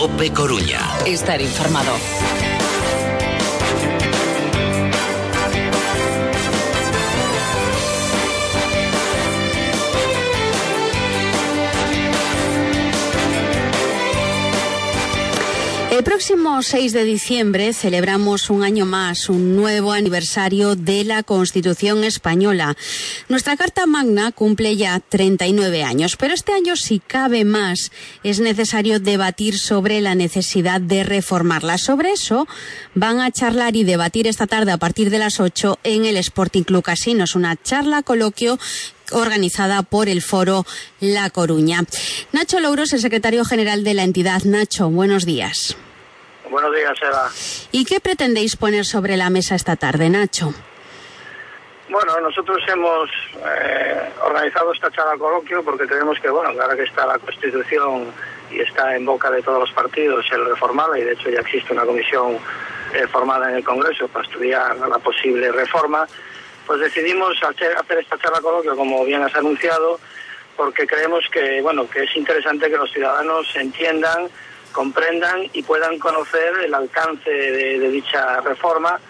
Cope Coruña. Estar informado. El próximo 6 de diciembre celebramos un año más, un nuevo aniversario de la Constitución española. Nuestra Carta Magna cumple ya 39 años, pero este año, si cabe más, es necesario debatir sobre la necesidad de reformarla. Sobre eso van a charlar y debatir esta tarde a partir de las 8 en el Sporting Club Casinos, una charla coloquio organizada por el Foro La Coruña. Nacho Louros, el secretario general de la entidad. Nacho, buenos días. Buenos días, Eva. ¿Y qué pretendéis poner sobre la mesa esta tarde, Nacho? Bueno, nosotros hemos eh, organizado esta charla coloquio porque creemos que, bueno, ahora que está la Constitución y está en boca de todos los partidos el reformada, y de hecho ya existe una comisión eh, formada en el Congreso para estudiar la posible reforma, pues decidimos hacer, hacer esta charla coloquio, como bien has anunciado, porque creemos que, bueno, que es interesante que los ciudadanos entiendan comprendan y puedan conocer el alcance de, dicha reforma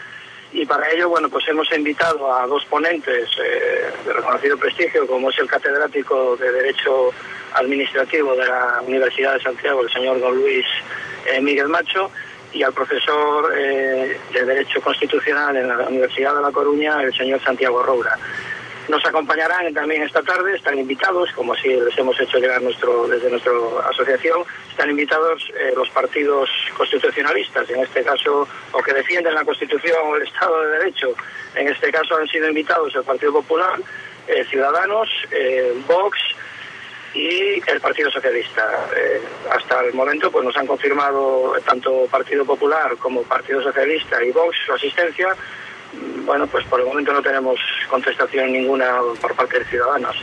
y para ello bueno pues hemos invitado a dos ponentes eh, de reconocido prestigio como es el catedrático de derecho administrativo de la Universidad de Santiago el señor don Luis eh, Miguel Macho y al profesor eh, de derecho constitucional en la Universidad de La Coruña el señor Santiago Roura nos acompañarán también esta tarde, están invitados, como así les hemos hecho llegar nuestro, desde nuestra asociación, están invitados eh, los partidos constitucionalistas, en este caso, o que defienden la Constitución o el Estado de Derecho. En este caso han sido invitados el Partido Popular, eh, Ciudadanos, eh, Vox y el Partido Socialista. hasta el momento pues nos han confirmado tanto Partido Popular como Partido Socialista y Vox su asistencia bueno, pues por el momento no tenemos contestación ninguna por parte de ciudadanos.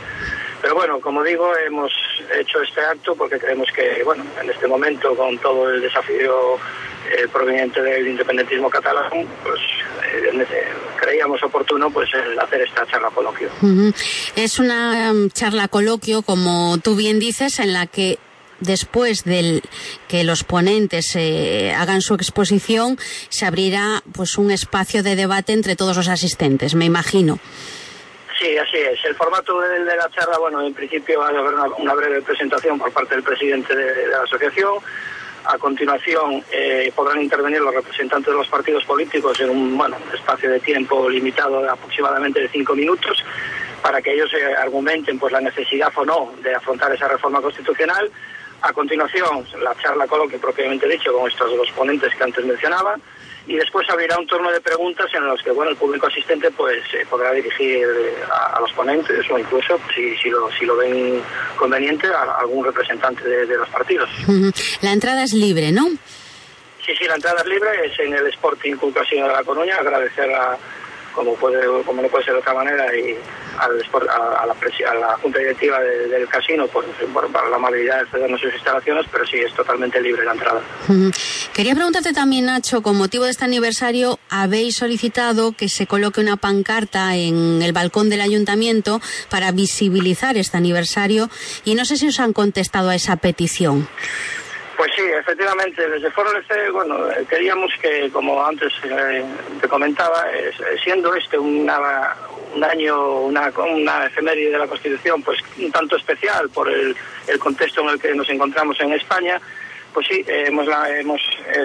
Pero bueno, como digo, hemos hecho este acto porque creemos que, bueno, en este momento, con todo el desafío eh, proveniente del independentismo catalán, pues eh, creíamos oportuno pues hacer esta charla coloquio. Es una um, charla coloquio, como tú bien dices, en la que después del que los ponentes eh, hagan su exposición, se abrirá pues un espacio de debate entre todos los asistentes, me imagino. Sí, así es. El formato de, la charla, bueno, en principio va a haber una, breve presentación por parte del presidente de, la asociación. A continuación eh, podrán intervenir los representantes de los partidos políticos en un bueno, espacio de tiempo limitado de aproximadamente de cinco minutos para que ellos eh, argumenten pues la necesidad o no de afrontar esa reforma constitucional a continuación, la charla coloquio propiamente dicho con estos dos ponentes que antes mencionaba y después abrirá un turno de preguntas en los que bueno el público asistente pues eh, podrá dirigir eh, a, los ponentes o incluso si, si, lo, si lo ven conveniente a, algún representante de, los partidos. La entrada es libre, ¿no? Sí, sí, la entrada es libre, es en el Sporting Club de La Coruña, agradecer a como puede como no puede ser de otra manera y a, la, junta directiva del casino por, la amabilidad de cedernos sus instalaciones pero sí es totalmente libre la entrada. Quería preguntarte también Nacho con motivo de este aniversario habéis solicitado que se coloque una pancarta en el balcón del ayuntamiento para visibilizar este aniversario y no sé si os han contestado a esa petición pues sí, efectivamente, desde Foro LC, bueno, eh, queríamos que, como antes eh, te comentaba, eh, siendo este una, un año, una, una efeméride de la Constitución, pues un tanto especial por el, contexto en el que nos encontramos en España, pues sí, hemos, la, hemos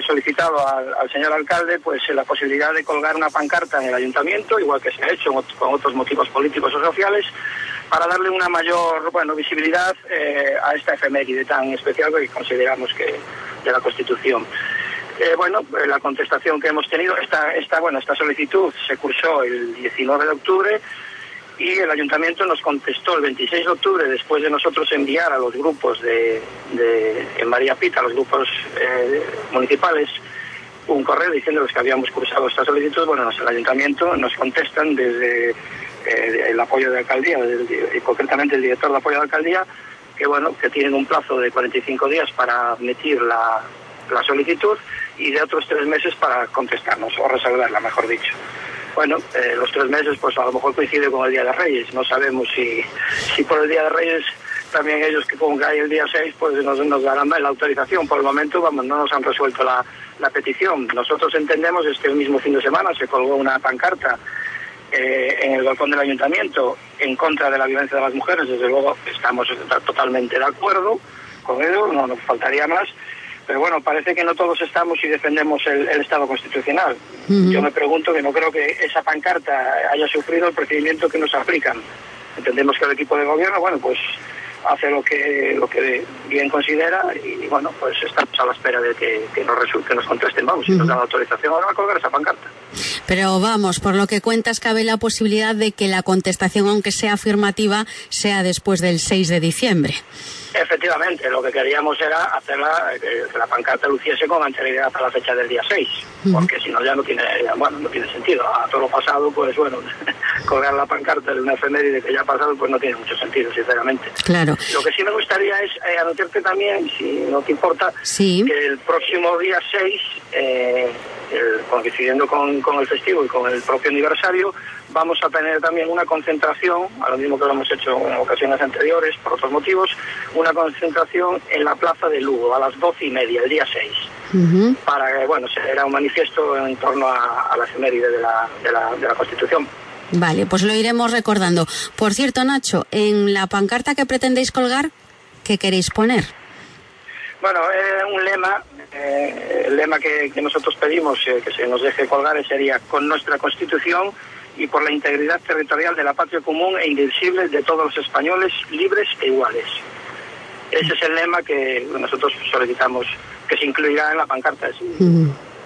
solicitado al, señor alcalde pues la posibilidad de colgar una pancarta en el ayuntamiento, igual que se ha hecho con otros motivos políticos o sociales, para darle una mayor bueno, visibilidad eh, a esta efeméride tan especial que consideramos que de la Constitución. Eh, bueno, eh, la contestación que hemos tenido, esta, esta, bueno, esta solicitud se cursó el 19 de octubre y el ayuntamiento nos contestó el 26 de octubre después de nosotros enviar a los grupos de, en María Pita, a los grupos municipales, un correo diciéndoles que habíamos cursado esta solicitud. Bueno, el ayuntamiento nos contestan desde eh, el apoyo de alcaldía, y concretamente el director de apoyo de alcaldía, que bueno, que tienen un plazo de 45 días para admitir la, solicitud y de otros tres meses para contestarnos o resolverla, mejor dicho. Bueno, eh, los tres meses pues a lo mejor coincide con el Día de Reyes. No sabemos si, si por el Día de Reyes también ellos que como que hay el día 6 pues nos, nos darán la autorización. Por el momento vamos, no nos han resuelto la, la petición. Nosotros entendemos este mismo fin de semana se colgó una pancarta eh, en el balcón del ayuntamiento en contra de la violencia de las mujeres. Desde luego estamos totalmente de acuerdo con ello, no nos faltaría más. Pero bueno, parece que no todos estamos y defendemos el, Estado constitucional. Yo me pregunto que no creo que esa pancarta haya sufrido el procedimiento que nos aplican. Entendemos que el equipo de gobierno, bueno, pues hace lo que lo que bien considera y bueno, pues estamos a la espera de que, nos resulte, nos contesten, vamos, si nos dan autorización ahora a colgar esa pancarta. Pero vamos, por lo que cuentas, cabe la posibilidad de que la contestación, aunque sea afirmativa, sea después del 6 de diciembre. Efectivamente, lo que queríamos era hacerla, que, la pancarta luciese con anterioridad a la fecha del día 6, porque si no ya no tiene, bueno, no tiene sentido. A todo lo pasado, pues bueno, colgar la pancarta de una efeméride que ya ha pasado, pues no tiene mucho sentido, sinceramente. Claro. Lo que sí me gustaría es eh, anunciarte también, si no te importa, que el próximo día 6, eh, coincidiendo con, con el festivo y con el propio aniversario, vamos a tener también una concentración, a lo mismo que lo hemos hecho en ocasiones anteriores, por otros motivos, una concentración en la Plaza de Lugo a las doce y media, el día 6, para que, bueno, será un manifiesto en torno a, la efeméride de la, de, la, de la Constitución. Vale, pues lo iremos recordando. Por cierto, Nacho, en la pancarta que pretendéis colgar, ¿qué queréis poner? Bueno, eh, un lema, eh, el lema que, nosotros pedimos eh, que se nos deje colgar sería con nuestra Constitución y por la integridad territorial de la patria común e indivisible de todos los españoles libres e iguales. Ese es el lema que nosotros solicitamos que se incluirá en la pancarta.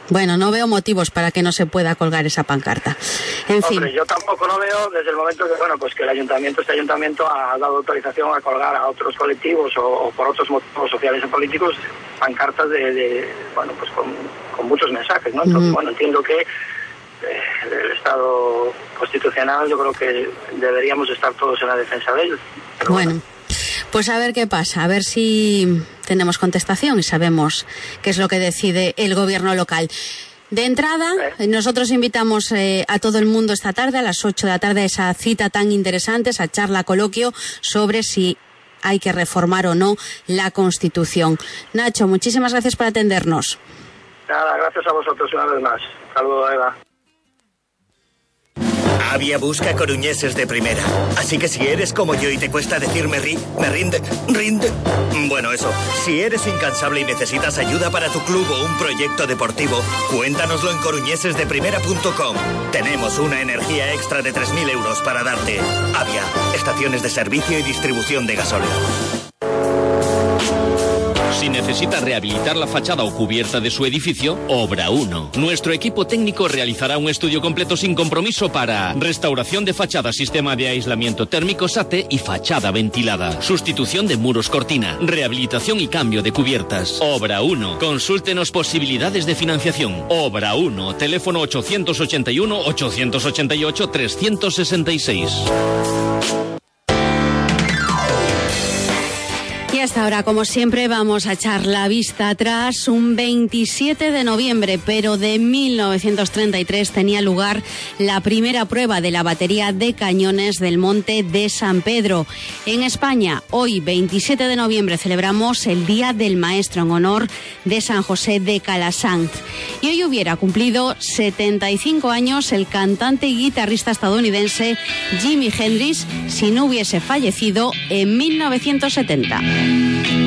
Bueno, no veo motivos para que no se pueda colgar esa pancarta. En fin. yo tampoco lo veo desde el momento que, bueno, pues que el ayuntamiento, este ayuntamiento ha dado autorización a colgar a otros colectivos o, por otros motivos sociales o políticos pancartas de, bueno, pues con, muchos mensajes, ¿no? Entonces, bueno, entiendo que del Estado constitucional, yo creo que deberíamos estar todos en la defensa de ellos. bueno, pues a ver qué pasa, a ver si tenemos contestación y sabemos qué es lo que decide el gobierno local. De entrada, nosotros invitamos eh, a todo el mundo esta tarde, a las 8 de la tarde, a esa cita tan interesante, esa charla coloquio sobre si hay que reformar o no la Constitución. Nacho, muchísimas gracias por atendernos. Nada, gracias a vosotros una vez más. Saludos, Eva. Avia busca coruñeses de primera. Así que si eres como yo y te cuesta decirme ri, me rinde, rinde. Bueno, eso. Si eres incansable y necesitas ayuda para tu club o un proyecto deportivo, cuéntanoslo en coruñesesdeprimera.com. Tenemos una energía extra de 3.000 euros para darte. Avia, estaciones de servicio y distribución de gasóleo. Si necesita rehabilitar la fachada o cubierta de su edificio, Obra 1. Nuestro equipo técnico realizará un estudio completo sin compromiso para restauración de fachada, sistema de aislamiento térmico SATE y fachada ventilada, sustitución de muros cortina, rehabilitación y cambio de cubiertas. Obra 1. Consúltenos posibilidades de financiación. Obra 1. Teléfono 881 888 366. Ahora, como siempre, vamos a echar la vista atrás. Un 27 de noviembre, pero de 1933 tenía lugar la primera prueba de la batería de cañones del Monte de San Pedro. En España, hoy, 27 de noviembre, celebramos el Día del Maestro en honor de San José de Calasanz. Y hoy hubiera cumplido 75 años el cantante y guitarrista estadounidense Jimi Hendrix si no hubiese fallecido en 1970. Thank you.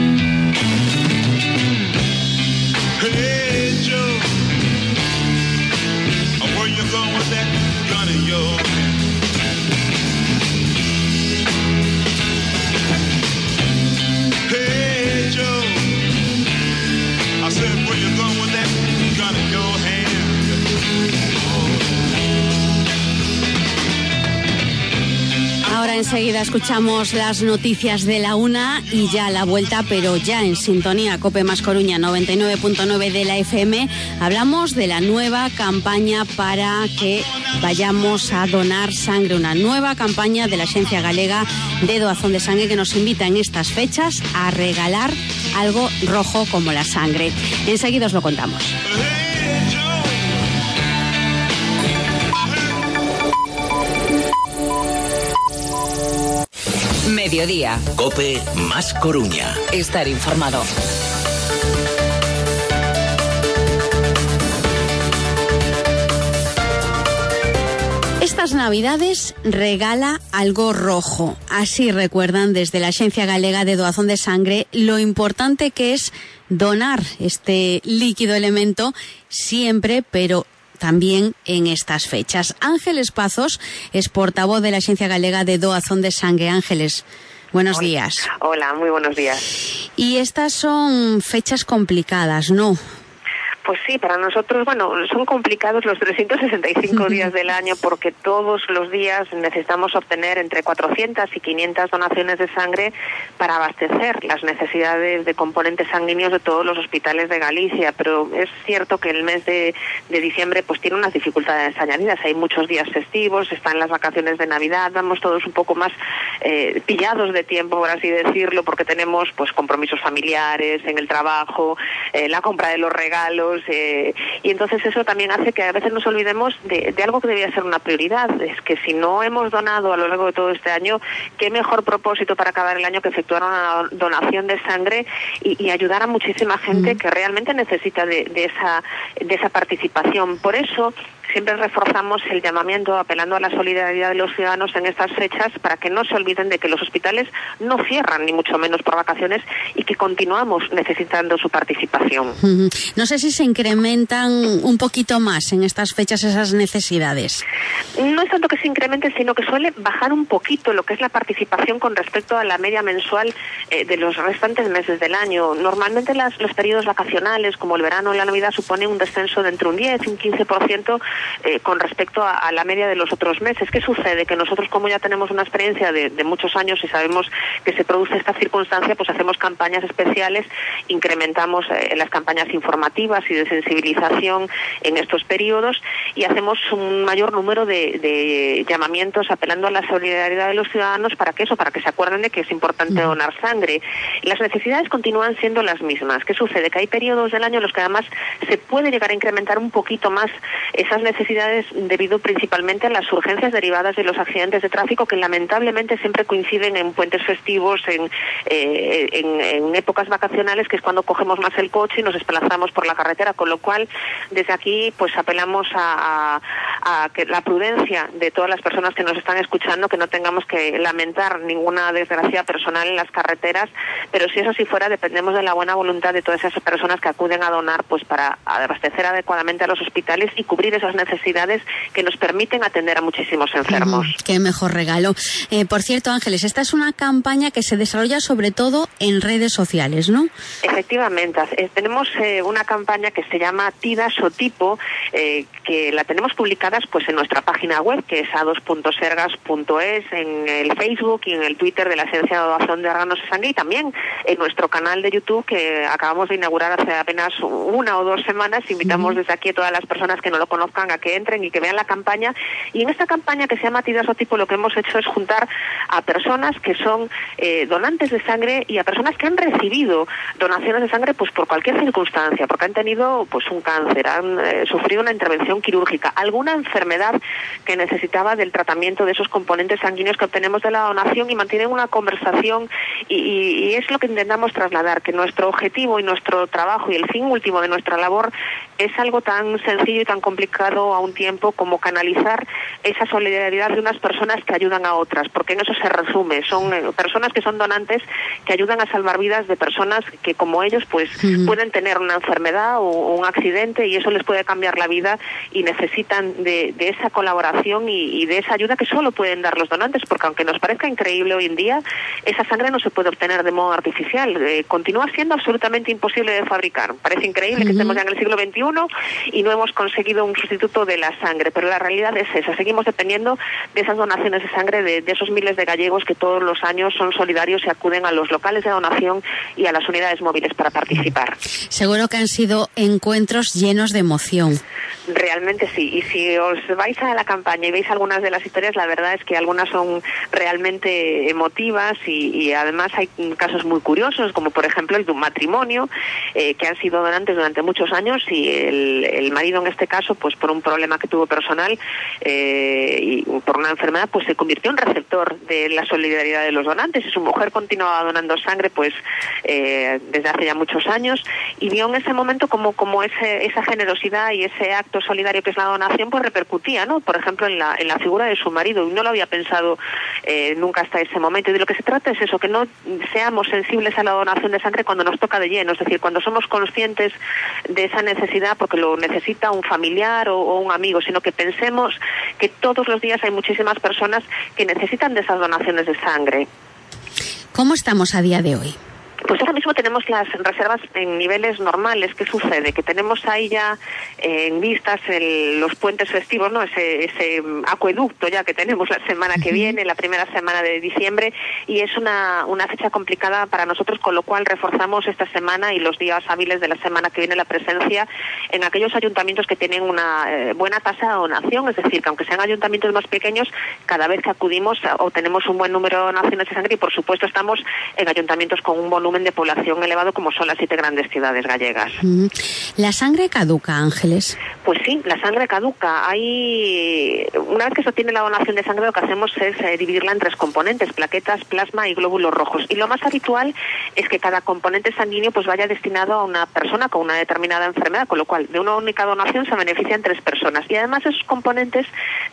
Ahora enseguida escuchamos las noticias de la una y ya la vuelta, pero ya en sintonía Cope Más Coruña 99.9 de la FM, hablamos de la nueva campaña para que vayamos a donar sangre, una nueva campaña de la Agencia Galega de Doazón de Sangre que nos invita en estas fechas a regalar algo rojo como la sangre. Enseguida os lo contamos. Mediodía. Cope más Coruña. Estar informado. Estas navidades regala algo rojo. Así recuerdan desde la Agencia Galega de Doazón de Sangre lo importante que es donar este líquido elemento siempre, pero también en estas fechas. Ángeles Pazos es portavoz de la Agencia Galega de Doazón de Sangre. Ángeles, buenos Hola. días. Hola, muy buenos días. Y estas son fechas complicadas, ¿no? Pues sí, para nosotros, bueno, son complicados los 365 días del año porque todos los días necesitamos obtener entre 400 y 500 donaciones de sangre para abastecer las necesidades de componentes sanguíneos de todos los hospitales de Galicia. Pero es cierto que el mes de, de diciembre pues tiene unas dificultades añadidas. Hay muchos días festivos, están las vacaciones de Navidad, vamos todos un poco más eh, pillados de tiempo, por así decirlo, porque tenemos pues compromisos familiares en el trabajo, eh, la compra de los regalos eh, y entonces eso también hace que a veces nos olvidemos de, de, algo que debía ser una prioridad. Es que si no hemos donado a lo largo de todo este año, qué mejor propósito para acabar el año que efectuar una donación de sangre y, y ayudar a muchísima gente mm. que realmente necesita de, de, esa, de esa participación. Por eso siempre reforzamos el llamamiento apelando a la solidaridad de los ciudadanos en estas fechas para que no se olviden de que los hospitales no cierran ni mucho menos por vacaciones y que continuamos necesitando su participación. No sé si se incrementan un poquito más en estas fechas esas necesidades. No es tanto que se incremente, sino que suele bajar un poquito lo que es la participación con respecto a la media mensual eh, de los restantes meses del año. Normalmente las, los periodos vacacionales, como el verano o la Navidad, suponen un descenso de entre un 10 y un 15% eh, con respecto a, a, la media de los otros meses. ¿Qué sucede? Que nosotros, como ya tenemos una experiencia de, de, muchos años y sabemos que se produce esta circunstancia, pues hacemos campañas especiales, incrementamos eh, las campañas informativas y de sensibilización en estos periodos y hacemos un mayor número de, de llamamientos apelando a la solidaridad de los ciudadanos para que eso, para que se acuerden de que es importante donar sangre. Las necesidades continúan siendo las mismas. ¿Qué sucede? Que hay periodos del año en los que además se puede llegar a incrementar un poquito más esas necesidades debido principalmente a las urgencias derivadas de los accidentes de tráfico que lamentablemente siempre coinciden en puentes festivos, en, eh, en, en, épocas vacacionales, que es cuando cogemos más el coche y nos desplazamos por la carretera, con lo cual desde aquí pues apelamos a, a, que la prudencia de todas las personas que nos están escuchando, que no tengamos que lamentar ninguna desgracia personal en las carreteras, pero si eso sí fuera dependemos de la buena voluntad de todas esas personas que acuden a donar pues para abastecer adecuadamente a los hospitales y cubrir esas necesidades que nos permiten atender a muchísimos enfermos. Uh -huh, qué mejor regalo. Eh, por cierto, Ángeles, esta es una campaña que se desarrolla sobre todo en redes sociales, ¿no? Efectivamente. Eh, tenemos eh, una campaña que se llama Tida Sotipo, eh, que la tenemos publicadas pues en nuestra página web, que es a2.sergas.es, en el Facebook y en el Twitter de la Agencia de Donación de Órganos de Sangre y también en nuestro canal de YouTube que acabamos de inaugurar hace apenas una o dos semanas. Invitamos uh -huh. desde aquí a todas las personas que no lo conozcan que entren y que vean la campaña. Y en esta campaña que se llama Tidasotipo lo que hemos hecho es juntar a personas que son eh, donantes de sangre y a personas que han recibido donaciones de sangre pues por cualquier circunstancia, porque han tenido pues un cáncer, han eh, sufrido una intervención quirúrgica, alguna enfermedad que necesitaba del tratamiento de esos componentes sanguíneos que obtenemos de la donación y mantienen una conversación y es lo que intentamos trasladar, que nuestro objetivo y nuestro trabajo y el fin último de nuestra labor es algo tan sencillo y tan complicado a un tiempo como canalizar esa solidaridad de unas personas que ayudan a otras, porque en eso se resume, son eh, personas que son donantes que ayudan a salvar vidas de personas que como ellos pues uh -huh. pueden tener una enfermedad o, o, un accidente y eso les puede cambiar la vida y necesitan de, de esa colaboración y, y, de esa ayuda que solo pueden dar los donantes, porque aunque nos parezca increíble hoy en día, esa sangre no se puede obtener de modo artificial, eh, continúa siendo absolutamente imposible de fabricar. Parece increíble uh -huh. que estemos ya en el siglo XXI y no hemos conseguido un sustituto de la sangre, pero la realidad es esa, seguimos dependiendo de esas donaciones de sangre de, de esos miles de gallegos que todos los años son solidarios y acuden a los locales de donación y a las unidades móviles para participar. Seguro que han sido encuentros llenos de emoción. Realmente sí. Y si os vais a la campaña y veis algunas de las historias, la verdad es que algunas son realmente emotivas y, además hay casos muy curiosos, como por ejemplo el de un matrimonio eh, que han sido donantes durante muchos años y el, marido en este caso, pues por un problema que tuvo personal eh, y por una enfermedad, pues se convirtió en receptor de la solidaridad de los donantes y su mujer continuaba donando sangre, pues eh, desde hace ya muchos años y vio en ese momento como como ese, esa generosidad y ese acto solidario que es la donación, pues repercutía, ¿no? Por ejemplo, en la, en la figura de su marido y no lo había pensado eh, nunca hasta ese momento. Y de lo que se trata es eso, que no seamos sensibles a la donación de sangre cuando nos toca de lleno, es decir, cuando somos conscientes de esa necesidad porque lo necesita un familiar o un amigo, sino que pensemos que todos los días hay muchísimas personas que necesitan de esas donaciones de sangre. ¿Cómo estamos a día de hoy? Pues ahora mismo tenemos las reservas en niveles normales. ¿Qué sucede? Que tenemos ahí ya eh, en vistas los puentes festivos, ¿no? Ese, ese acueducto ya que tenemos la semana que viene, la primera semana de diciembre, y es una, una fecha complicada para nosotros, con lo cual reforzamos esta semana y los días hábiles de la semana que viene la presencia en aquellos ayuntamientos que tienen una eh, buena tasa de donación, es decir, que aunque sean ayuntamientos más pequeños, cada vez que acudimos obtenemos un buen número de donaciones de sangre y, por supuesto, estamos en ayuntamientos con un volumen de población elevado como son las siete grandes ciudades gallegas. ¿La sangre caduca, Ángeles? Pues sí, la sangre caduca. Hay una vez que se obtiene la donación de sangre, lo que hacemos es eh, dividirla en tres componentes: plaquetas, plasma y glóbulos rojos. Y lo más habitual es que cada componente sanguíneo pues vaya destinado a una persona con una determinada enfermedad, con lo cual de una única donación se benefician tres personas. Y además esos componentes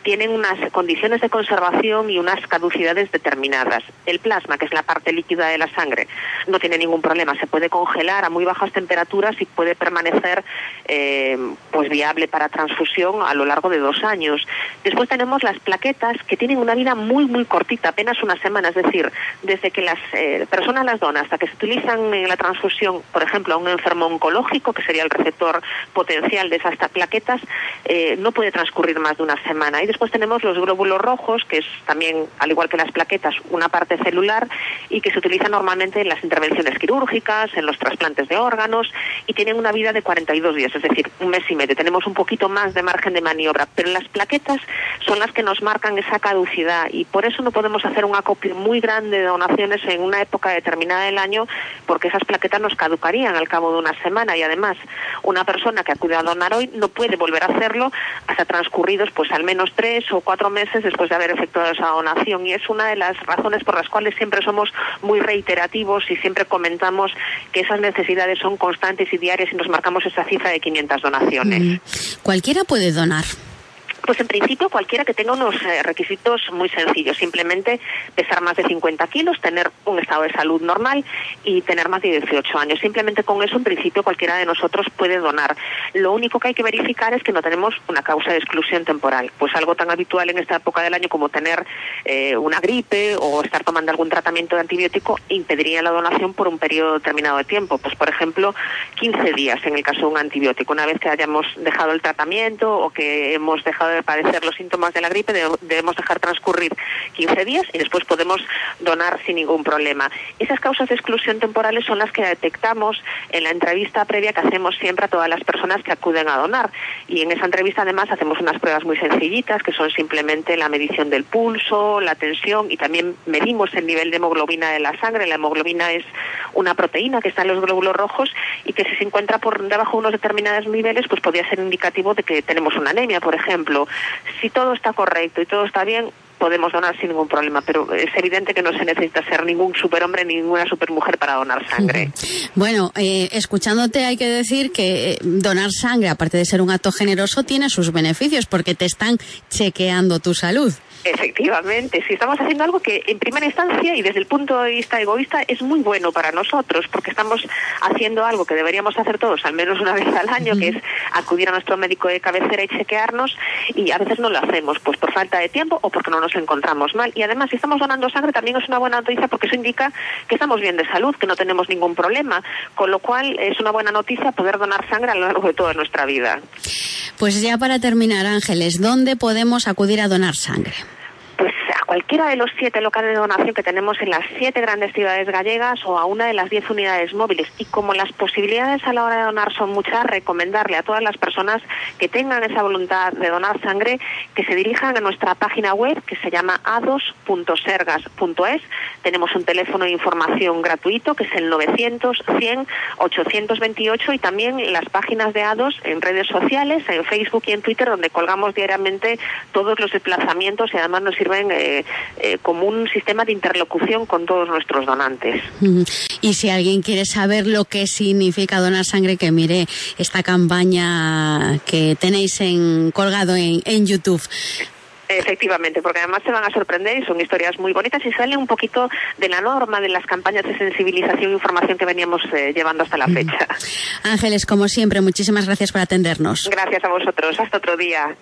tienen unas condiciones de conservación y unas caducidades determinadas. El plasma, que es la parte líquida de la sangre, no tiene ningún problema, se puede congelar a muy bajas temperaturas y puede permanecer eh, pues viable para transfusión a lo largo de dos años. Después tenemos las plaquetas que tienen una vida muy muy cortita, apenas una semana, es decir, desde que las eh, personas las donan hasta que se utilizan en la transfusión, por ejemplo, a un enfermo oncológico, que sería el receptor potencial de esas plaquetas, eh, no puede transcurrir más de una semana. Y después tenemos los glóbulos rojos, que es también, al igual que las plaquetas, una parte celular y que se utiliza normalmente en las intervenciones quirúrgicas, en los trasplantes de órganos y tienen una vida de 42 días, es decir, un mes y medio. Tenemos un poquito más de margen de maniobra, pero las plaquetas son las que nos marcan esa caducidad y por eso no podemos hacer un acopio muy grande de donaciones en una época determinada del año porque esas plaquetas nos caducarían al cabo de una semana y además una persona que acude a donar hoy no puede volver a hacerlo hasta transcurridos pues al menos tres o cuatro meses después de haber efectuado esa donación y es una de las razones por las cuales siempre somos muy reiterativos y siempre comentamos que esas necesidades son constantes y diarias y nos marcamos esa cifra de 500 donaciones. Cualquiera puede donar. Pues en principio cualquiera que tenga unos eh, requisitos muy sencillos, simplemente pesar más de 50 kilos, tener un estado de salud normal y tener más de 18 años. Simplemente con eso en principio cualquiera de nosotros puede donar. Lo único que hay que verificar es que no tenemos una causa de exclusión temporal, pues algo tan habitual en esta época del año como tener eh, una gripe o estar tomando algún tratamiento de antibiótico impediría la donación por un periodo determinado de tiempo, pues por ejemplo 15 días en el caso de un antibiótico. Una vez que hayamos dejado el tratamiento o que hemos dejado de padecer los síntomas de la gripe debemos dejar transcurrir 15 días y después podemos donar sin ningún problema. Esas causas de exclusión temporales son las que detectamos en la entrevista previa que hacemos siempre a todas las personas que acuden a donar. Y en esa entrevista además hacemos unas pruebas muy sencillitas que son simplemente la medición del pulso, la tensión y también medimos el nivel de hemoglobina de la sangre. La hemoglobina es una proteína que está en los glóbulos rojos y que si se encuentra por debajo de unos determinados niveles pues podría ser indicativo de que tenemos una anemia, por ejemplo si todo está correcto y todo está bien, podemos donar sin ningún problema, pero es evidente que no se necesita ser ningún superhombre ni ninguna supermujer para donar sangre. Bueno, eh, escuchándote hay que decir que eh, donar sangre, aparte de ser un acto generoso, tiene sus beneficios porque te están chequeando tu salud. Efectivamente, si estamos haciendo algo que en primera instancia y desde el punto de vista egoísta es muy bueno para nosotros, porque estamos haciendo algo que deberíamos hacer todos al menos una vez al año, que es acudir a nuestro médico de cabecera y chequearnos, y a veces no lo hacemos, pues por falta de tiempo o porque no nos encontramos mal. Y además, si estamos donando sangre, también es una buena noticia porque eso indica que estamos bien de salud, que no tenemos ningún problema, con lo cual es una buena noticia poder donar sangre a lo largo de toda nuestra vida. Pues ya para terminar, Ángeles, ¿dónde podemos acudir a donar sangre? Cualquiera de los siete locales de donación que tenemos en las siete grandes ciudades gallegas o a una de las diez unidades móviles. Y como las posibilidades a la hora de donar son muchas, recomendarle a todas las personas que tengan esa voluntad de donar sangre que se dirijan a nuestra página web que se llama ados.sergas.es. Tenemos un teléfono de información gratuito que es el 900 100 828 y también las páginas de ADOS en redes sociales, en Facebook y en Twitter, donde colgamos diariamente todos los desplazamientos y además nos sirven eh, eh, como un sistema de interlocución con todos nuestros donantes. Y si alguien quiere saber lo que significa donar sangre, que mire esta campaña que tenéis en, colgado en, en YouTube. Efectivamente, porque además se van a sorprender y son historias muy bonitas y salen un poquito de la norma de las campañas de sensibilización e información que veníamos eh, llevando hasta la fecha. Ángeles, como siempre, muchísimas gracias por atendernos. Gracias a vosotros. Hasta otro día.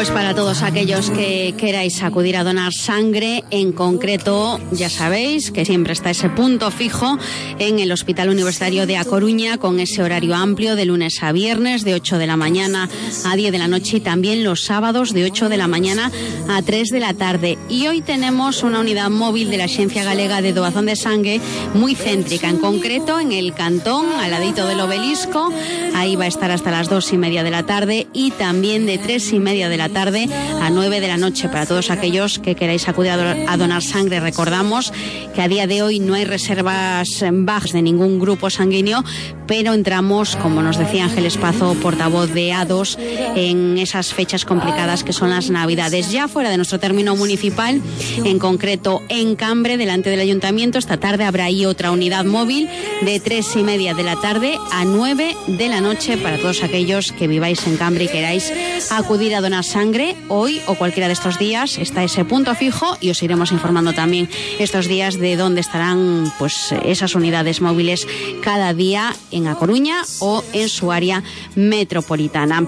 Pues para todos aquellos que queráis acudir a donar sangre, en concreto, ya sabéis que siempre está ese punto fijo en el Hospital Universitario de A Coruña, con ese horario amplio de lunes a viernes, de 8 de la mañana a 10 de la noche y también los sábados de 8 de la mañana a 3 de la tarde. Y hoy tenemos una unidad móvil de la Agencia Galega de Doazón de Sangre muy céntrica, en concreto en el Cantón, al ladito del obelisco. Ahí va a estar hasta las dos y media de la tarde y también de tres y media de la tarde a 9 de la noche. Para todos aquellos que queráis acudir a donar sangre, recordamos que a día de hoy no hay reservas bajas de ningún grupo sanguíneo, pero entramos, como nos decía Ángel Espazo, portavoz de A2, en esas fechas complicadas que son las Navidades. Ya fuera de nuestro término municipal, en concreto en Cambre, delante del ayuntamiento, esta tarde habrá ahí otra unidad móvil de tres y media de la tarde a 9 de la noche para todos aquellos que viváis en Cambre y queráis acudir a donar sangre hoy o cualquiera de estos días está ese punto fijo y os iremos informando también estos días de dónde estarán pues esas unidades móviles cada día en A Coruña o en su área metropolitana.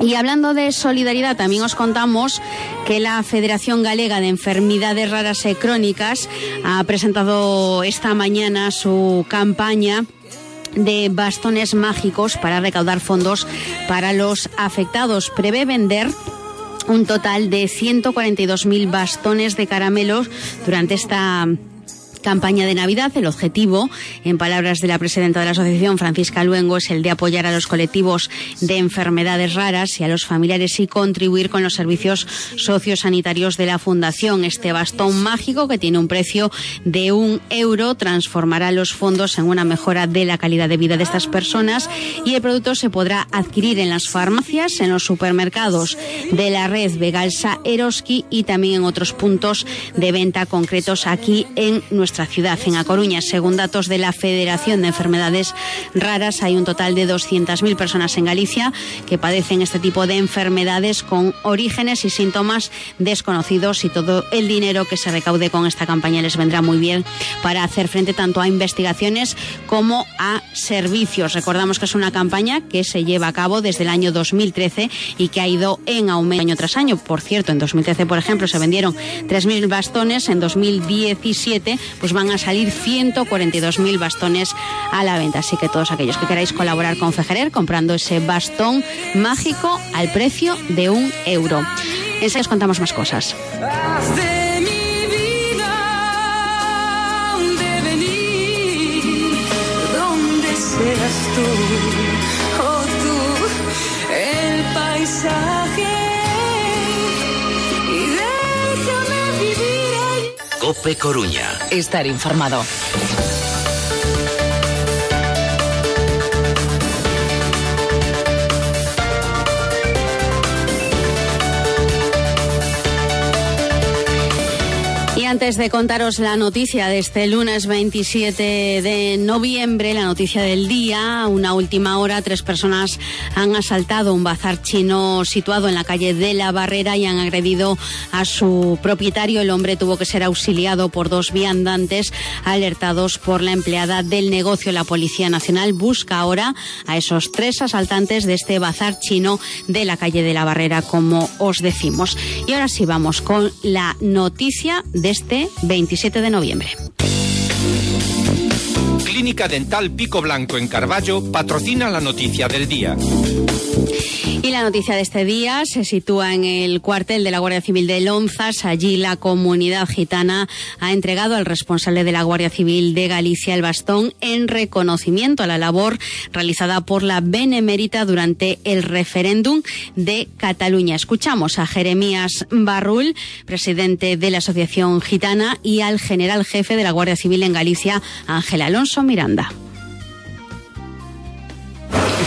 Y hablando de solidaridad, también os contamos que la Federación Galega de Enfermedades Raras y Crónicas ha presentado esta mañana su campaña de bastones mágicos para recaudar fondos para los afectados. Prevé vender un total de 142.000 bastones de caramelos durante esta campaña de Navidad. El objetivo, en palabras de la presidenta de la asociación, Francisca Luengo, es el de apoyar a los colectivos de enfermedades raras y a los familiares y contribuir con los servicios sociosanitarios de la Fundación. Este bastón mágico, que tiene un precio de un euro, transformará los fondos en una mejora de la calidad de vida de estas personas y el producto se podrá adquirir en las farmacias, en los supermercados de la red Vegalsa Eroski y también en otros puntos de venta concretos aquí en nuestra ciudad, en A Coruña. Según datos de la Federación de Enfermedades Raras, hay un total de 200.000 personas en Galicia que padecen este tipo de enfermedades con orígenes y síntomas desconocidos y todo el dinero que se recaude con esta campaña les vendrá muy bien para hacer frente tanto a investigaciones como a servicios. Recordamos que es una campaña que se lleva a cabo desde el año 2013 y que ha ido en aumento año tras año. Por cierto, en 2013, por ejemplo, se vendieron 3.000 bastones, en 2017 pues van a salir 142.000 bastones a la venta. Así que todos aquellos que queráis colaborar con Fejerer comprando ese bastón mágico al precio de un euro. Enseguida os contamos más cosas. Cope Coruña. Estar informado. Antes de contaros la noticia de este lunes 27 de noviembre, la noticia del día, una última hora, tres personas han asaltado un bazar chino situado en la calle de la Barrera y han agredido a su propietario. El hombre tuvo que ser auxiliado por dos viandantes alertados por la empleada del negocio. La Policía Nacional busca ahora a esos tres asaltantes de este bazar chino de la calle de la Barrera, como os decimos. Y ahora sí vamos con la noticia de este 27 de noviembre. Clínica Dental Pico Blanco en Carballo patrocina la noticia del día. Y la noticia de este día se sitúa en el cuartel de la Guardia Civil de Lonzas. Allí la comunidad gitana ha entregado al responsable de la Guardia Civil de Galicia el bastón en reconocimiento a la labor realizada por la Benemérita durante el referéndum de Cataluña. Escuchamos a Jeremías Barrul, presidente de la Asociación Gitana, y al general jefe de la Guardia Civil en Galicia, Ángel Alonso Miranda.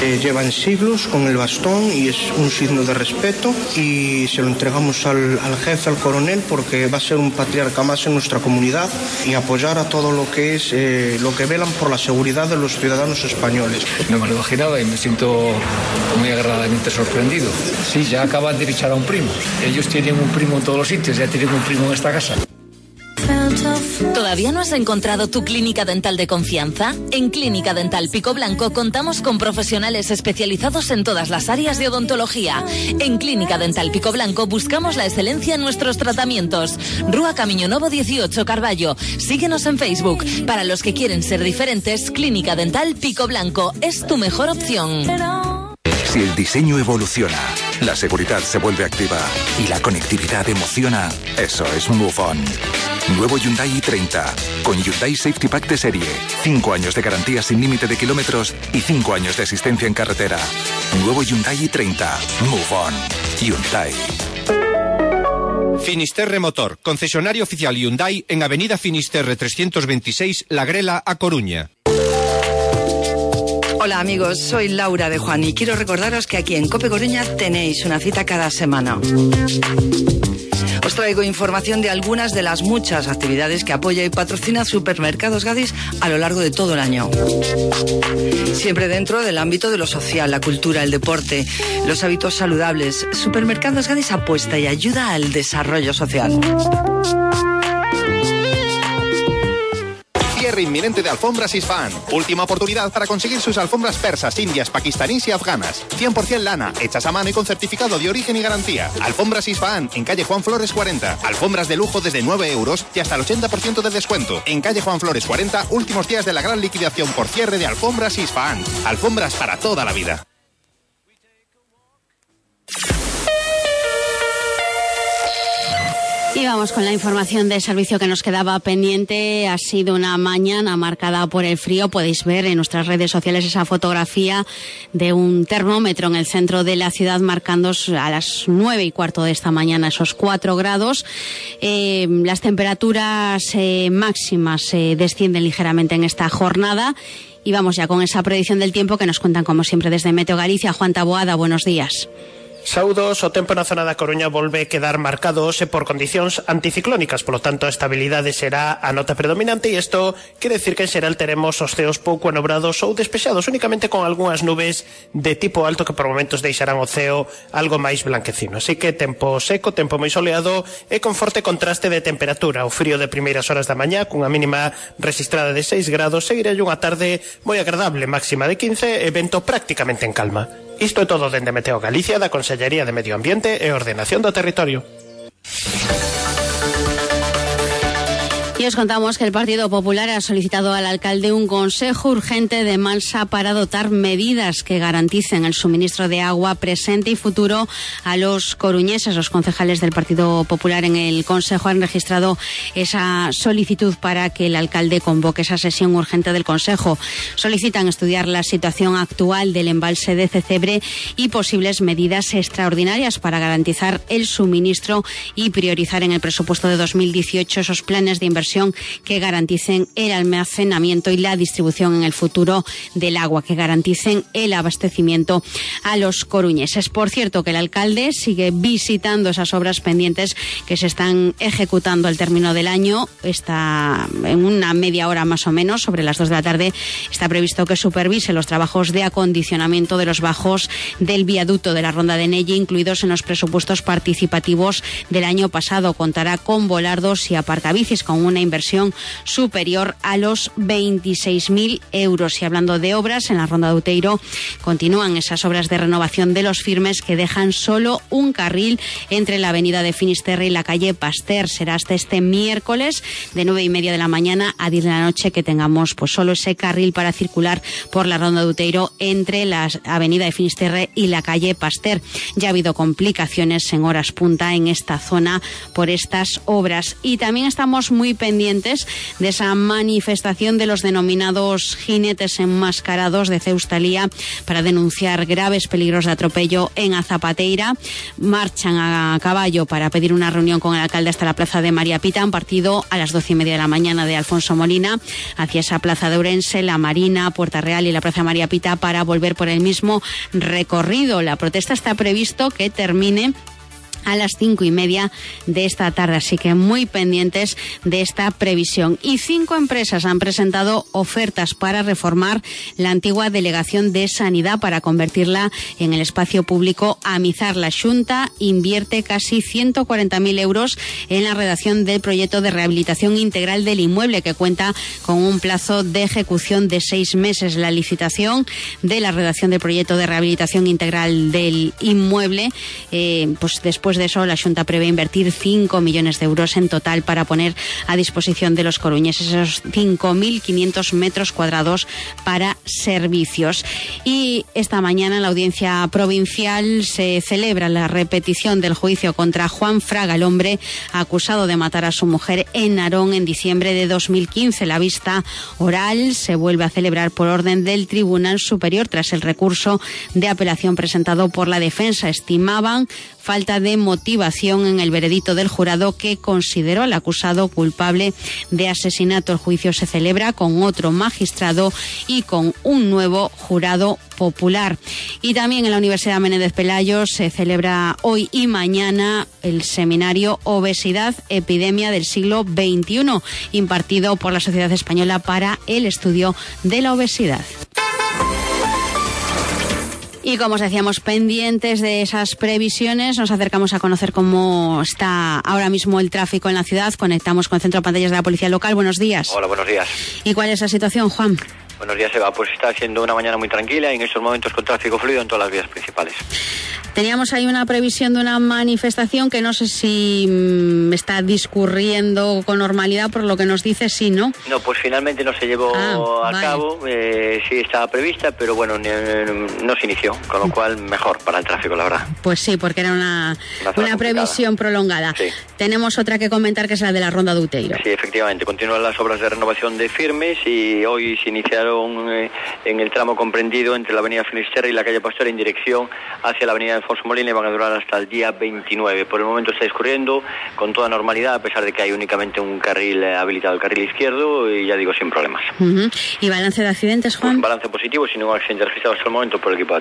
Eh, llevan siglos con el bastón y es un signo de respeto y se lo entregamos al, al, jefe, al coronel, porque va a ser un patriarca más en nuestra comunidad y apoyar a todo lo que es eh, lo que velan por la seguridad de los ciudadanos españoles. No me lo imaginaba y me siento muy agradablemente sorprendido. Sí, ya acaban de echar a un primo. Ellos tienen un primo en todos los sitios, ya tienen un primo en esta casa. ¿Todavía no has encontrado tu clínica dental de confianza? En Clínica Dental Pico Blanco contamos con profesionales especializados en todas las áreas de odontología. En Clínica Dental Pico Blanco buscamos la excelencia en nuestros tratamientos. Rúa Camino Novo 18 Carballo. Síguenos en Facebook. Para los que quieren ser diferentes, Clínica Dental Pico Blanco es tu mejor opción. Si el diseño evoluciona, la seguridad se vuelve activa y la conectividad emociona, eso es Move On. Nuevo Hyundai i30, con Hyundai Safety Pack de serie, 5 años de garantía sin límite de kilómetros y 5 años de asistencia en carretera. Nuevo Hyundai i30, Move On. Hyundai. Finisterre Motor, concesionario oficial Hyundai en Avenida Finisterre 326, La Grela, A Coruña. Hola amigos, soy Laura de Juan y quiero recordaros que aquí en Cope Coruña tenéis una cita cada semana. Os traigo información de algunas de las muchas actividades que apoya y patrocina Supermercados Gadis a lo largo de todo el año. Siempre dentro del ámbito de lo social, la cultura, el deporte, los hábitos saludables, Supermercados Gadis apuesta y ayuda al desarrollo social. Inminente de Alfombras Isfahan. Última oportunidad para conseguir sus alfombras persas, indias, pakistaníes y afganas. 100% lana, hechas a mano y con certificado de origen y garantía. Alfombras Isfahan, en calle Juan Flores 40. Alfombras de lujo desde 9 euros y hasta el 80% de descuento. En calle Juan Flores 40, últimos días de la gran liquidación por cierre de Alfombras Isfahan. Alfombras para toda la vida. Y vamos con la información de servicio que nos quedaba pendiente. Ha sido una mañana marcada por el frío. Podéis ver en nuestras redes sociales esa fotografía de un termómetro en el centro de la ciudad marcando a las nueve y cuarto de esta mañana esos cuatro grados. Eh, las temperaturas eh, máximas eh, descienden ligeramente en esta jornada. Y vamos ya con esa predicción del tiempo que nos cuentan como siempre desde Meteo Galicia. Juan Taboada, buenos días. Saudos, o tempo na zona da Coruña volve quedar marcado hoxe por condicións anticiclónicas, polo tanto a estabilidade será a nota predominante e isto quere decir que en xeral teremos os ceos pouco anobrados ou despexados, únicamente con algunhas nubes de tipo alto que por momentos deixarán o ceo algo máis blanquecino. Así que tempo seco, tempo moi soleado e con forte contraste de temperatura. O frío de primeiras horas da mañá, cunha mínima registrada de 6 grados, seguirá unha tarde moi agradable, máxima de 15 e vento prácticamente en calma. Isto é todo dende Meteo Galicia da Consellería de Medio Ambiente e Ordenación do Territorio. Y os contamos que el Partido Popular ha solicitado al alcalde un consejo urgente de Mansa para dotar medidas que garanticen el suministro de agua presente y futuro a los coruñeses. Los concejales del Partido Popular en el consejo han registrado esa solicitud para que el alcalde convoque esa sesión urgente del consejo. Solicitan estudiar la situación actual del embalse de Cecebre y posibles medidas extraordinarias para garantizar el suministro y priorizar en el presupuesto de 2018 esos planes de inversión que garanticen el almacenamiento y la distribución en el futuro del agua, que garanticen el abastecimiento a los coruñeses. Por cierto, que el alcalde sigue visitando esas obras pendientes que se están ejecutando al término del año. Está en una media hora más o menos, sobre las dos de la tarde, está previsto que supervise los trabajos de acondicionamiento de los bajos del viaducto de la Ronda de Nelle, incluidos en los presupuestos participativos del año pasado. Contará con volardos y aparcabicis con una inversión superior a los 26.000 euros. Y hablando de obras, en la Ronda de Uteiro continúan esas obras de renovación de los firmes que dejan solo un carril entre la avenida de Finisterre y la calle Pasteur. Será hasta este miércoles de nueve y media de la mañana a 10 de la noche que tengamos pues solo ese carril para circular por la Ronda de Uteiro entre la avenida de Finisterre y la calle Pasteur. Ya ha habido complicaciones en horas punta en esta zona por estas obras. Y también estamos muy pendientes de esa manifestación de los denominados jinetes enmascarados de Ceustalía para denunciar graves peligros de atropello en Azapateira. Marchan a caballo para pedir una reunión con el alcalde hasta la plaza de María Pita. Han partido a las doce y media de la mañana de Alfonso Molina hacia esa plaza de Urense, la Marina, Puerta Real y la plaza María Pita para volver por el mismo recorrido. La protesta está previsto que termine a las cinco y media de esta tarde. Así que muy pendientes de esta previsión. Y cinco empresas han presentado ofertas para reformar la antigua delegación de sanidad para convertirla en el espacio público Amizar. La Junta invierte casi 140.000 euros en la redacción del proyecto de rehabilitación integral del inmueble que cuenta con un plazo de ejecución de seis meses. La licitación de la redacción del proyecto de rehabilitación integral del inmueble, eh, pues después de eso, la Junta prevé invertir 5 millones de euros en total para poner a disposición de los coruñeses esos 5.500 metros cuadrados para servicios. Y esta mañana en la audiencia provincial se celebra la repetición del juicio contra Juan Fraga, el hombre acusado de matar a su mujer en Narón en diciembre de 2015. La vista oral se vuelve a celebrar por orden del Tribunal Superior tras el recurso de apelación presentado por la defensa. Estimaban falta de motivación en el veredicto del jurado que consideró al acusado culpable de asesinato. El juicio se celebra con otro magistrado y con un nuevo jurado popular. Y también en la Universidad Menéndez Pelayo se celebra hoy y mañana el seminario Obesidad, Epidemia del siglo XXI, impartido por la Sociedad Española para el Estudio de la Obesidad. Y como os decíamos, pendientes de esas previsiones, nos acercamos a conocer cómo está ahora mismo el tráfico en la ciudad. Conectamos con el Centro de Pantallas de la Policía Local. Buenos días. Hola, buenos días. ¿Y cuál es la situación, Juan? Buenos días, Eva. Pues está siendo una mañana muy tranquila y en estos momentos con tráfico fluido en todas las vías principales. Teníamos ahí una previsión de una manifestación que no sé si mm, está discurriendo con normalidad, por lo que nos dice, sí, ¿no? No, pues finalmente no se llevó Ah, a vale. cabo, eh, sí estaba prevista, pero bueno, no se inició, con lo cual mejor para el tráfico, la verdad. Pues sí, porque era una, Una previsión prolongada. Sí. Tenemos otra que comentar que es la de la Ronda de Uteiro. Sí, efectivamente, continúan las obras de renovación de firmes y hoy se iniciaron eh, en el tramo comprendido entre la avenida Finisterre y la calle Pastor en dirección hacia la avenida Alfonso Molina y van a durar hasta el día 29. Por el momento está discurriendo con toda normalidad, a pesar de que hay únicamente un carril eh, habilitado, el carril izquierdo, y ya digo, sin problemas. ¿Y balance de accidentes, Juan? Balance positivo, sin ningún accidente registrado hasta el momento por el equipo de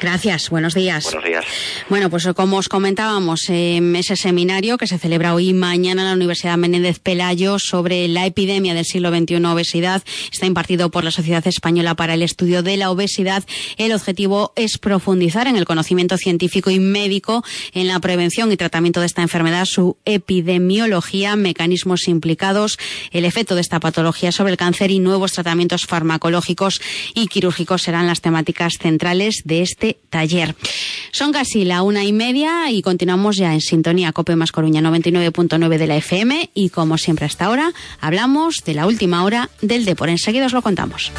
Gracias, buenos días. Buenos días. Bueno, pues como os comentábamos, eh, ese seminario que se celebra hoy y mañana en la Universidad Menéndez Pelayo sobre la epidemia del siglo XXI obesidad está impartido por la Sociedad Española para el Estudio de la Obesidad. El objetivo es profundizar en el conocimiento científico y médico en la prevención y tratamiento de esta enfermedad, su epidemiología, mecanismos implicados, el efecto de esta patología sobre el cáncer y nuevos tratamientos farmacológicos y quirúrgicos serán las temáticas centrales de este taller. Son casi la una y media y continuamos ya en sintonía Cope Más Coruña 99.9 de la FM y como siempre hasta ahora hablamos de la última hora del Depor. Enseguida os lo contamos.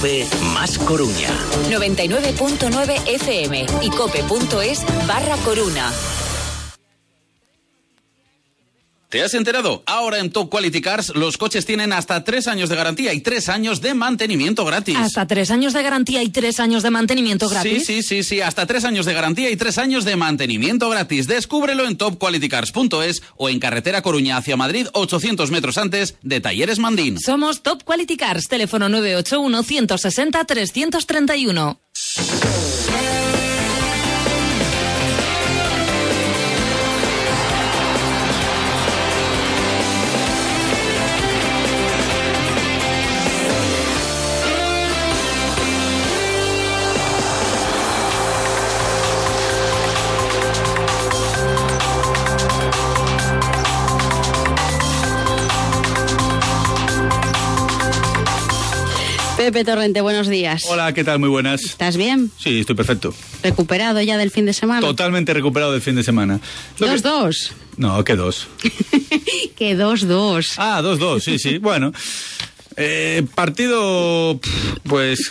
Cope más Coruña. 99.9 FM y cope.es barra coruna. ¿Te has enterado? Ahora en Top Quality Cars los coches tienen hasta tres años de garantía y tres años de mantenimiento gratis. Hasta tres años de garantía y tres años de mantenimiento gratis. Sí, sí, sí, sí, hasta tres años de garantía y tres años de mantenimiento gratis. Descúbrelo en topqualitycars.es o en carretera Coruña hacia Madrid, 800 metros antes de Talleres Mandín. Somos Top Quality Cars, teléfono 981 160 331. Pepe Torrente, buenos días. Hola, ¿qué tal? Muy buenas. ¿Estás bien? Sí, estoy perfecto. ¿Recuperado ya del fin de semana? Totalmente recuperado del fin de semana. Lo Dos, que- dos. No, que dos. Que dos, dos. Ah, dos, dos, sí, sí. Bueno. Eh, partido, pues,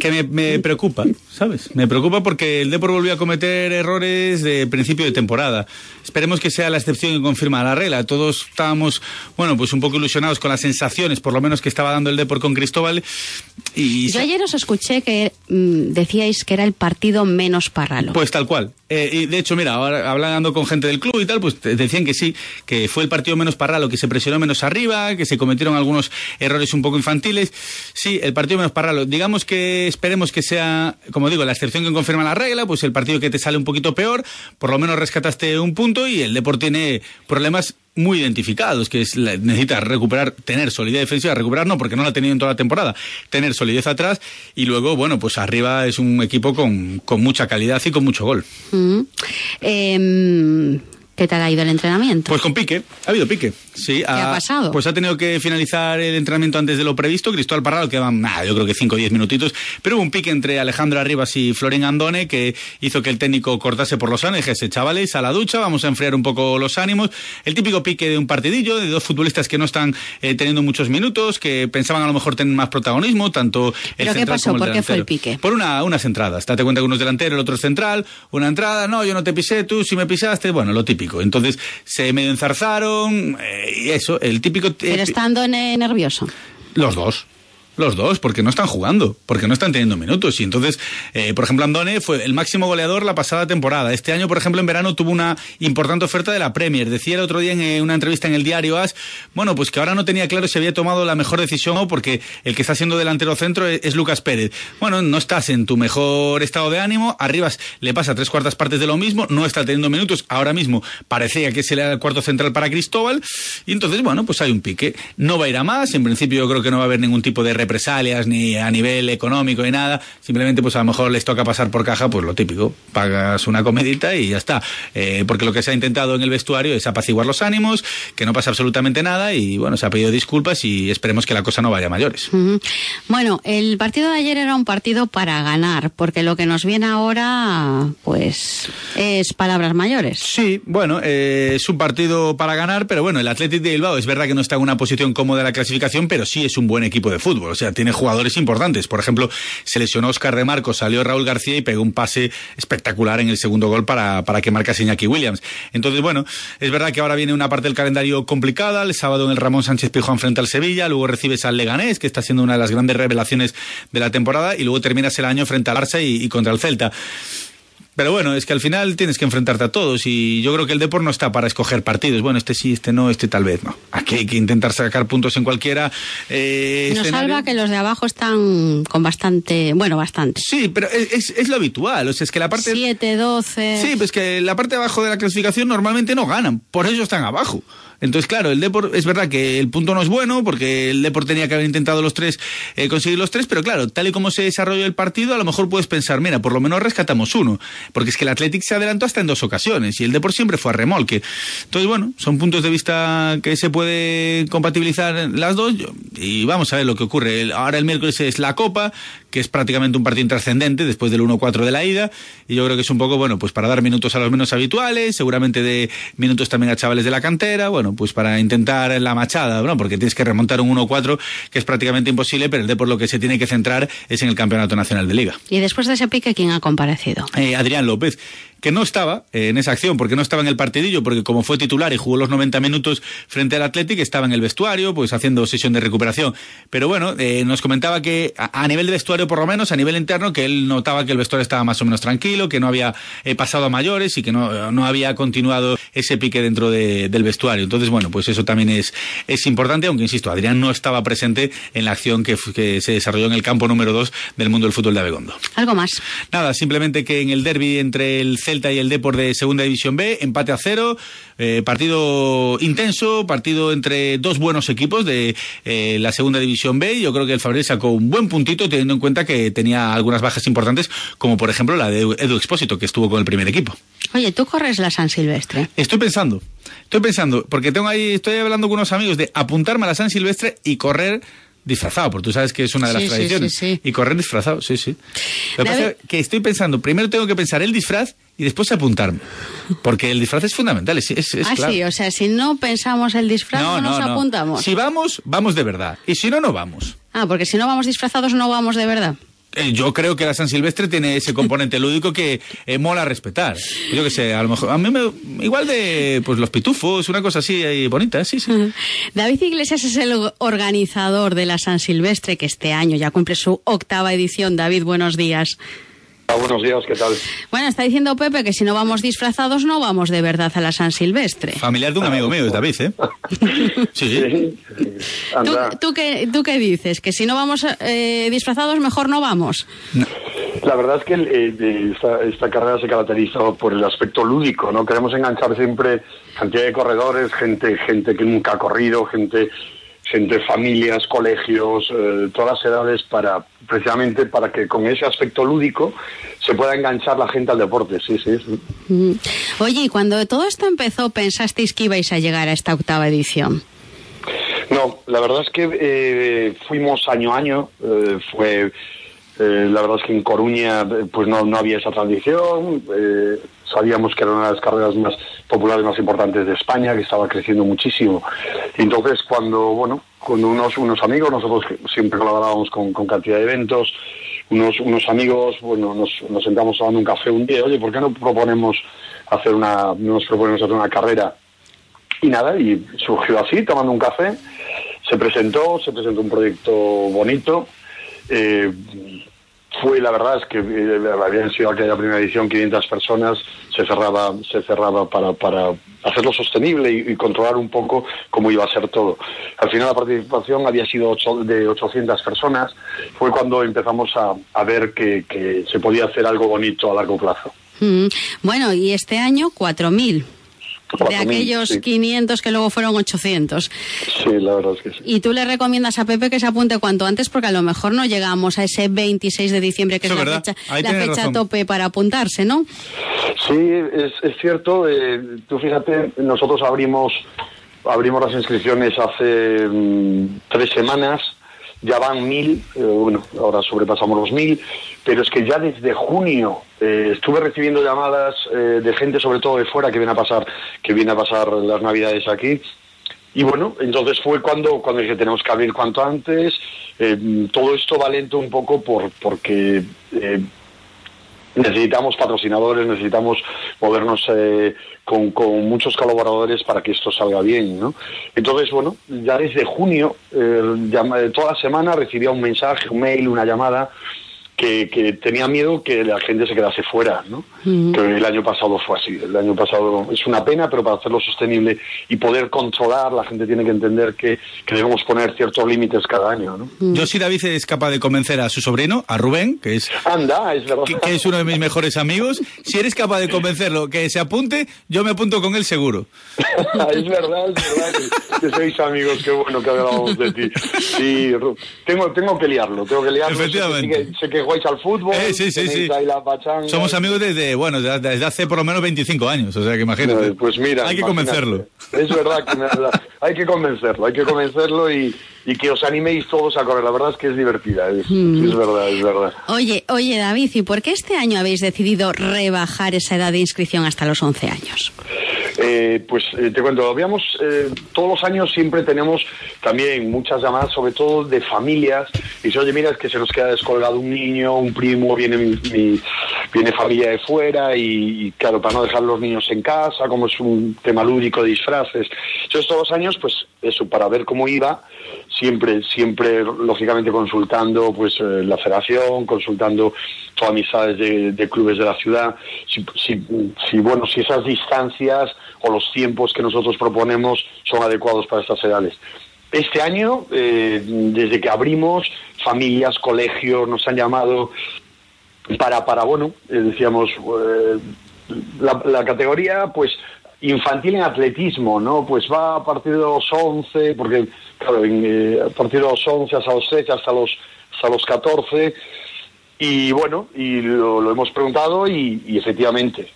que me, me preocupa, ¿sabes? Me preocupa porque el Depor volvió a cometer errores de principio de temporada. Esperemos que sea la excepción que confirma la regla. Todos estábamos, bueno, pues un poco ilusionados con las sensaciones, por lo menos que estaba dando el Depor con Cristóbal. Y Yo ayer os escuché que mm, decíais que era el partido menos parralo. Pues tal cual. Eh, y de hecho, mira, ahora hablando con gente del club y tal, pues decían que sí, que fue el partido menos parralo, que se presionó menos arriba, que se cometieron algunos errores un poco infantiles. Sí, el partido menos parralo. Digamos que esperemos que sea, como digo, la excepción que confirma la regla, pues el partido que te sale un poquito peor, por lo menos rescataste un punto y el Deport tiene problemas muy identificados, que es la- necesita recuperar, tener solidez defensiva, recuperar no, porque no la ha tenido en toda la temporada, tener solidez atrás y luego, bueno, pues arriba es un equipo con, con mucha calidad y con mucho gol. Mm. Em, ¿Qué tal ha ido el entrenamiento? Pues con pique, ha habido pique. Sí, ¿Qué ha pasado? Pues ha tenido que finalizar el entrenamiento antes de lo previsto. Cristóbal Parralo, que van, nada, yo creo que 5 o 10 minutitos. Pero hubo un pique entre Alejandro Arribas y Florín Andone que hizo que el técnico cortase por los ánimos dijese, chavales, a la ducha, vamos a enfriar un poco los ánimos. El típico pique de un partidillo, de dos futbolistas que no están eh, teniendo muchos minutos, que pensaban a lo mejor tener más protagonismo, tanto el ¿Pero qué central pasó? como el ¿Por qué fue el pique? Por una, unas entradas. Date cuenta que uno es delantero, el otro es central. Una entrada, no, yo no te pisé, tú sí me pisaste. Bueno, lo típico. Entonces se medio enzarzaron eh, y eso, el típico... eh, Pero estando en- nervioso. los dos. Los dos, porque no están jugando, porque no están teniendo minutos. Y entonces, eh, por ejemplo, Andone fue el máximo goleador la pasada temporada. Este año, por ejemplo, en verano tuvo una importante oferta de la Premier. Decía el otro día en una entrevista en el diario As, bueno, pues que ahora no tenía claro si había tomado la mejor decisión o porque el que está siendo delantero centro es, es Lucas Pérez. Bueno, no estás en tu mejor estado de ánimo. Arribas le pasa tres cuartas partes de lo mismo, no está teniendo minutos. Ahora mismo parecía que se le da el cuarto central para Cristóbal. Y entonces, bueno, pues hay un pique. No va a ir a más. En principio, yo creo que no va a haber ningún tipo de represalias ni a nivel económico ni nada. Simplemente, pues a lo mejor les toca pasar por caja, pues lo típico. Pagas una comedita y ya está. Eh, porque lo que se ha intentado en el vestuario es apaciguar los ánimos, que no pasa absolutamente nada y bueno, se ha pedido disculpas y esperemos que la cosa no vaya a mayores. Bueno, el partido de ayer era un partido para ganar, porque lo que nos viene ahora, pues, es palabras mayores. Sí, bueno, eh, es un partido para ganar, pero bueno, el Athletic de Bilbao es verdad que no está en una posición cómoda en la clasificación, pero sí es un buen equipo de fútbol. Sea, tiene jugadores importantes. Por ejemplo, se lesionó Oscar de Marcos, salió Raúl García y pegó un pase espectacular en el segundo gol para, para que marcase Iñaki Williams. Entonces, bueno, es verdad que ahora viene una parte del calendario complicada. El sábado en el Ramón Sánchez Pizjuán frente al Sevilla, luego recibes al Leganés, que está siendo una de las grandes revelaciones de la temporada, y luego terminas el año frente al y, y contra el Celta. Pero bueno, es que al final tienes que enfrentarte a todos y yo creo que el Depor no está para escoger partidos. Bueno, este sí, este no, este tal vez no. Aquí hay que intentar sacar puntos en cualquiera. Eh, Nos escenario. salva que los de abajo están con bastante, bueno, bastante. Sí, pero es, es- es lo habitual. O sea, es que la parte. 7, 12. Sí, pues que la parte de abajo de la clasificación normalmente no ganan, por eso están abajo. Entonces, claro, el Depor, es verdad que el punto no es bueno, porque el Depor tenía que haber intentado los tres, eh, conseguir los tres, pero claro, tal y como se desarrolló el partido, a lo mejor puedes pensar, mira, por lo menos rescatamos uno, porque es que el Athletic se adelantó hasta en dos ocasiones y el Depor siempre fue a remolque. Entonces, bueno, son puntos de vista que se puede compatibilizar las dos y vamos a ver lo que ocurre. Ahora el miércoles es la Copa, que es prácticamente un partido intrascendente después del 1-4 de la ida, y yo creo que es un poco, bueno, pues para dar minutos a los menos habituales, seguramente de minutos también a chavales de la cantera, bueno, pues para intentar la machada, ¿no? Porque tienes que remontar un 1-4 que es prácticamente imposible, pero el Depor lo que se tiene que centrar es en el Campeonato Nacional de Liga. Y después de ese pique, ¿quién ha comparecido? Eh, Adrián López, que no estaba eh, en esa acción, porque no estaba en el partidillo, porque como fue titular y jugó los 90 minutos frente al Athletic, estaba en el vestuario, pues haciendo sesión de recuperación. Pero bueno, eh, nos comentaba que a, a nivel de vestuario, por lo menos, a nivel interno, que él notaba que el vestuario estaba más o menos tranquilo, que no había eh, pasado a mayores y que no, no había continuado ese pique dentro de- del vestuario. Entonces, bueno, pues eso también es, es importante, aunque insisto, Adrián no estaba presente en la acción que, que se desarrolló en el campo número 2 del mundo del fútbol de Abegondo. ¿Algo más? Nada, simplemente que en el derby entre el Celta y el Depor de Segunda División B, empate a cero, eh, partido intenso, partido entre dos buenos equipos de eh, la Segunda División B. Yo creo que el Fabril sacó un buen puntito teniendo en cuenta que tenía algunas bajas importantes, como por ejemplo la de Edu Expósito, que estuvo con el primer equipo. Oye, tú corres la San Silvestre. Estoy pensando, estoy pensando, porque tengo ahí, estoy hablando con unos amigos de apuntarme a la San Silvestre y correr disfrazado, porque tú sabes que es una de las sí, tradiciones. sí, sí. Y correr disfrazado, sí, sí. Lo que David- pasa es que estoy pensando, primero tengo que pensar el disfraz y después apuntarme. Porque el disfraz es fundamental, es, es, es ah, sí, o sea, si no pensamos el disfraz, no, nos apuntamos. Si vamos, vamos de verdad. Y si no, no vamos. Ah, porque si no vamos disfrazados, no vamos de verdad. Eh, Yo creo que la San Silvestre tiene ese componente lúdico que eh, mola respetar. Yo que sé, a lo mejor, a mí me, igual de pues los pitufos, una cosa así eh, bonita, sí, sí. David Iglesias es el organizador de la San Silvestre, que este año ya cumple su octava edición. David, buenos días. Buenos días, ¿qué tal? Bueno, está diciendo Pepe que si no vamos disfrazados, no vamos de verdad a la San Silvestre. Familiar de un amigo mío, es David, ¿eh? Sí. ¿Tú, tú qué, ¿Tú qué dices? ¿Que si no vamos eh, disfrazados, mejor no vamos? La verdad es que eh, eh, esta, esta carrera se caracteriza por el aspecto lúdico, ¿no? Queremos enganchar siempre cantidad de corredores, gente, gente que nunca ha corrido, gente, gente, familias, colegios, eh, todas las edades, para precisamente para que con ese aspecto lúdico se pueda enganchar la gente al deporte, sí, sí. sí. Mm. Oye, y cuando todo esto empezó, ¿pensasteis que ibais a llegar a esta octava edición? No, la verdad es que eh, fuimos año a año, eh, fue... eh, la verdad es que en Coruña pues no, no había esa tradición, eh, sabíamos que era una de las carreras más populares, más importantes de España, que estaba creciendo muchísimo. Entonces cuando, bueno, con unos, unos amigos, nosotros siempre colaborábamos con, cantidad de eventos, unos, unos amigos, bueno, nos, nos sentamos tomando un café un día, oye, ¿por qué no proponemos hacer una, no nos proponemos hacer una carrera? Y nada, y surgió así, tomando un café, se presentó, se presentó un proyecto bonito. eh, fue, la verdad es que eh, habían sido aquella primera edición 500 personas, se cerraba, se cerraba para, para hacerlo sostenible y, controlar un poco cómo iba a ser todo. Al final la participación había sido ocho- de 800 personas, fue cuando empezamos a, a ver que, que se podía hacer algo bonito a largo plazo. Mm. Bueno, y este año 4.000. De 4.000, aquellos sí. 500 que luego fueron 800. Sí, la verdad es que sí. Y tú le recomiendas a Pepe que se apunte cuanto antes porque a lo mejor no llegamos a ese 26 de diciembre que Eso es la verdad. fecha, la fecha tope para apuntarse, ¿no? Sí, es, es cierto. eh, tú fíjate, nosotros abrimos abrimos las inscripciones hace mm, tres semanas. Ya van mil, eh, bueno, ahora sobrepasamos los mil, pero es que ya desde junio eh, estuve recibiendo llamadas eh, de gente, sobre todo de fuera, que viene a pasar, que viene a pasar las navidades aquí. Y bueno, entonces fue cuando, cuando dije tenemos que abrir cuanto antes. Eh, todo esto va lento un poco por, porque necesitamos patrocinadores, necesitamos movernos eh, con, muchos colaboradores para que esto salga bien, ¿no? Entonces, bueno, ya desde junio, eh, llama- toda la semana recibía un mensaje, un mail, una llamada, que, que tenía miedo que la gente se quedase fuera, ¿no? Que el año pasado fue así. El año pasado es una pena, pero para hacerlo sostenible y poder controlar, la gente tiene que entender que, que debemos poner ciertos límites cada año, ¿no? Yo si David es capaz de convencer a su sobrino, a Rubén, que es, Anda, es verdad. que, que es uno de mis mejores amigos, si eres capaz de convencerlo que se apunte, yo me apunto con él seguro. es verdad, es verdad que, que sois amigos, qué bueno que hablábamos de ti. Sí, tengo, tengo que liarlo, tengo que liarlo. Efectivamente. Sé que, sé que jugáis al fútbol, Eh, sí, sí, sí. ahí la pachanga. Somos amigos desde, bueno, desde hace por lo menos 25 años, o sea que imagínate. Pues mira, Hay que imagínate. convencerlo. Es verdad que me- hay que convencerlo, hay que convencerlo y, y que os animéis todos a correr. La verdad es que es divertida, es, Mm. es verdad, es verdad. Oye, oye David, ¿y por qué este año habéis decidido rebajar esa edad de inscripción hasta los 11 años? Eh, pues eh, te cuento, habíamos, eh, todos los años siempre tenemos también muchas llamadas, sobre todo de familias, y oye, mira, es que se nos queda descolgado un niño, un primo, viene, mi- mi- viene familia de fuera, y, claro, para no dejar los niños en casa, como es un tema lúdico de disfraces. Entonces, todos los años, pues eso, para ver cómo iba, siempre, siempre, lógicamente, consultando pues eh, la federación, consultando amistades de, de clubes de la ciudad, si, si, si, bueno, si esas distancias o los tiempos que nosotros proponemos son adecuados para estas edades. Este año, eh, desde que abrimos, familias, colegios nos han llamado para, para bueno, eh, decíamos, eh, la, categoría, pues, infantil en atletismo, ¿no? Pues va a partir de los 11, porque, claro, en, eh, a partir de los 11 hasta los 13, hasta los, hasta los 14, y bueno, y lo, hemos preguntado y, efectivamente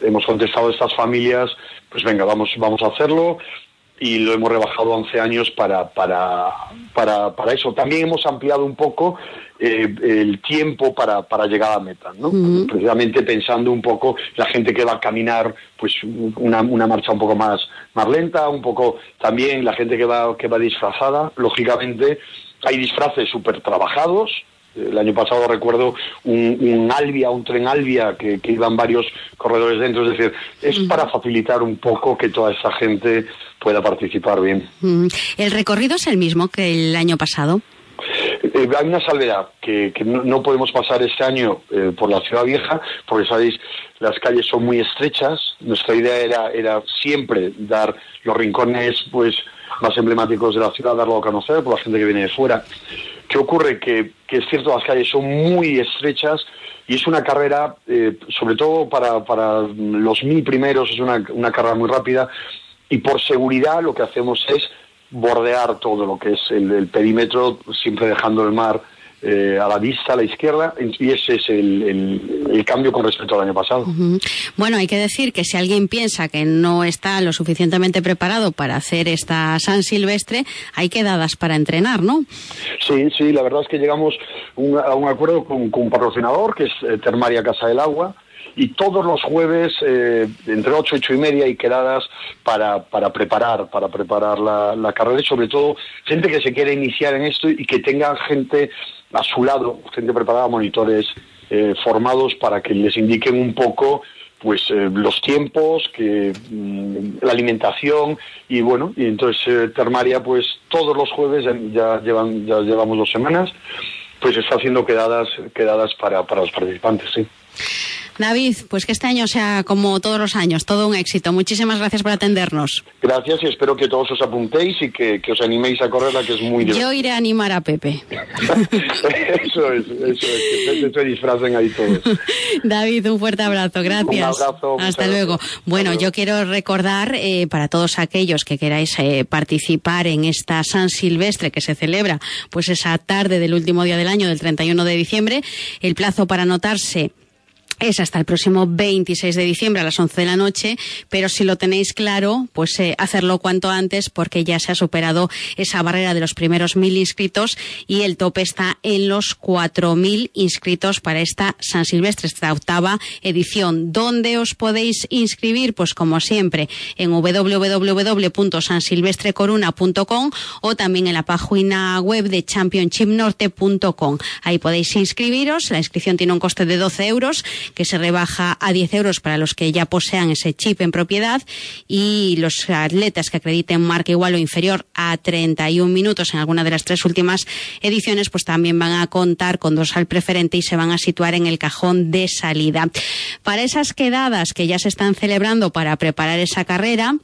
hemos contestado a estas familias, pues venga, vamos, vamos a hacerlo. y lo hemos rebajado a 11 años para, para, para, para eso. También hemos ampliado un poco eh, el tiempo para, para llegar a meta, ¿no? Precisamente pensando un poco la gente que va a caminar, pues una, una marcha un poco más, más lenta, un poco también la gente que va, que va disfrazada, lógicamente hay disfraces súper trabajados, el año pasado recuerdo un, un Albia, un tren Albia, que, que, iban varios corredores dentro. Es decir, es para facilitar un poco que toda esa gente pueda participar bien. ¿El recorrido es el mismo que el año pasado? Eh, hay una salvedad, que, que no, no, podemos pasar este año eh, por la ciudad vieja, porque sabéis, las calles son muy estrechas. Nuestra idea era, era siempre dar los rincones pues más emblemáticos de la ciudad, darlo a conocer por la gente que viene de fuera. ¿Qué ocurre? Que, es cierto, las calles son muy estrechas y es una carrera, eh, sobre todo para, los mil primeros, es una, una carrera muy rápida y por seguridad lo que hacemos es bordear todo lo que es el perímetro, siempre dejando el mar eh, a la vista, a la izquierda, y ese es el, el, el, cambio con respecto al año pasado. Uh -huh. Bueno, hay que decir que si alguien piensa que no está lo suficientemente preparado para hacer esta San Silvestre, hay quedadas para entrenar, ¿no? Sí, sí, la verdad es que llegamos un, a un acuerdo con, con un patrocinador, que es eh, Termaria Casa del Agua, y todos los jueves eh, entre ocho y ocho y media hay quedadas para, para preparar para preparar la, la, carrera y sobre todo gente que se quiere iniciar en esto y que tenga gente a su lado gente preparada monitores eh, formados para que les indiquen un poco pues eh, los tiempos que mmm, la alimentación y bueno y entonces eh, Termaria pues todos los jueves ya, ya llevan ya llevamos dos semanas pues está haciendo quedadas quedadas para, para los participantes sí David, pues que este año sea como todos los años, todo un éxito. Muchísimas gracias por atendernos. Gracias y espero que todos os apuntéis y que, que os animéis a correrla, que es muy divertido. Yo iré a animar a Pepe. eso es, eso es, que se disfracen ahí todos. David, un fuerte abrazo, gracias. Un abrazo. Hasta luego. Gracias. Bueno, Hasta yo quiero recordar eh, para todos aquellos que queráis eh, participar en esta San Silvestre que se celebra pues esa tarde del último día del año, del 31 de diciembre, el plazo para anotarse es hasta el próximo 26 de diciembre a las 11 de la noche, pero si lo tenéis claro, pues eh, hacerlo cuanto antes porque ya se ha superado esa barrera de los primeros mil inscritos y el tope está en los 4.000 inscritos para esta San Silvestre, esta octava edición. ¿Dónde os podéis inscribir? Pues como siempre, en www.sansilvestrecoruna.com o también en la página web de championshipnorte.com. Ahí podéis inscribiros, la inscripción tiene un coste de 12 euros que se rebaja a 10 euros para los que ya posean ese chip en propiedad y los atletas que acrediten marca igual o inferior a 31 minutos en alguna de las tres últimas ediciones, pues también van a contar con dorsal preferente y se van a situar en el cajón de salida. Para esas quedadas que ya se están celebrando para preparar esa carrera,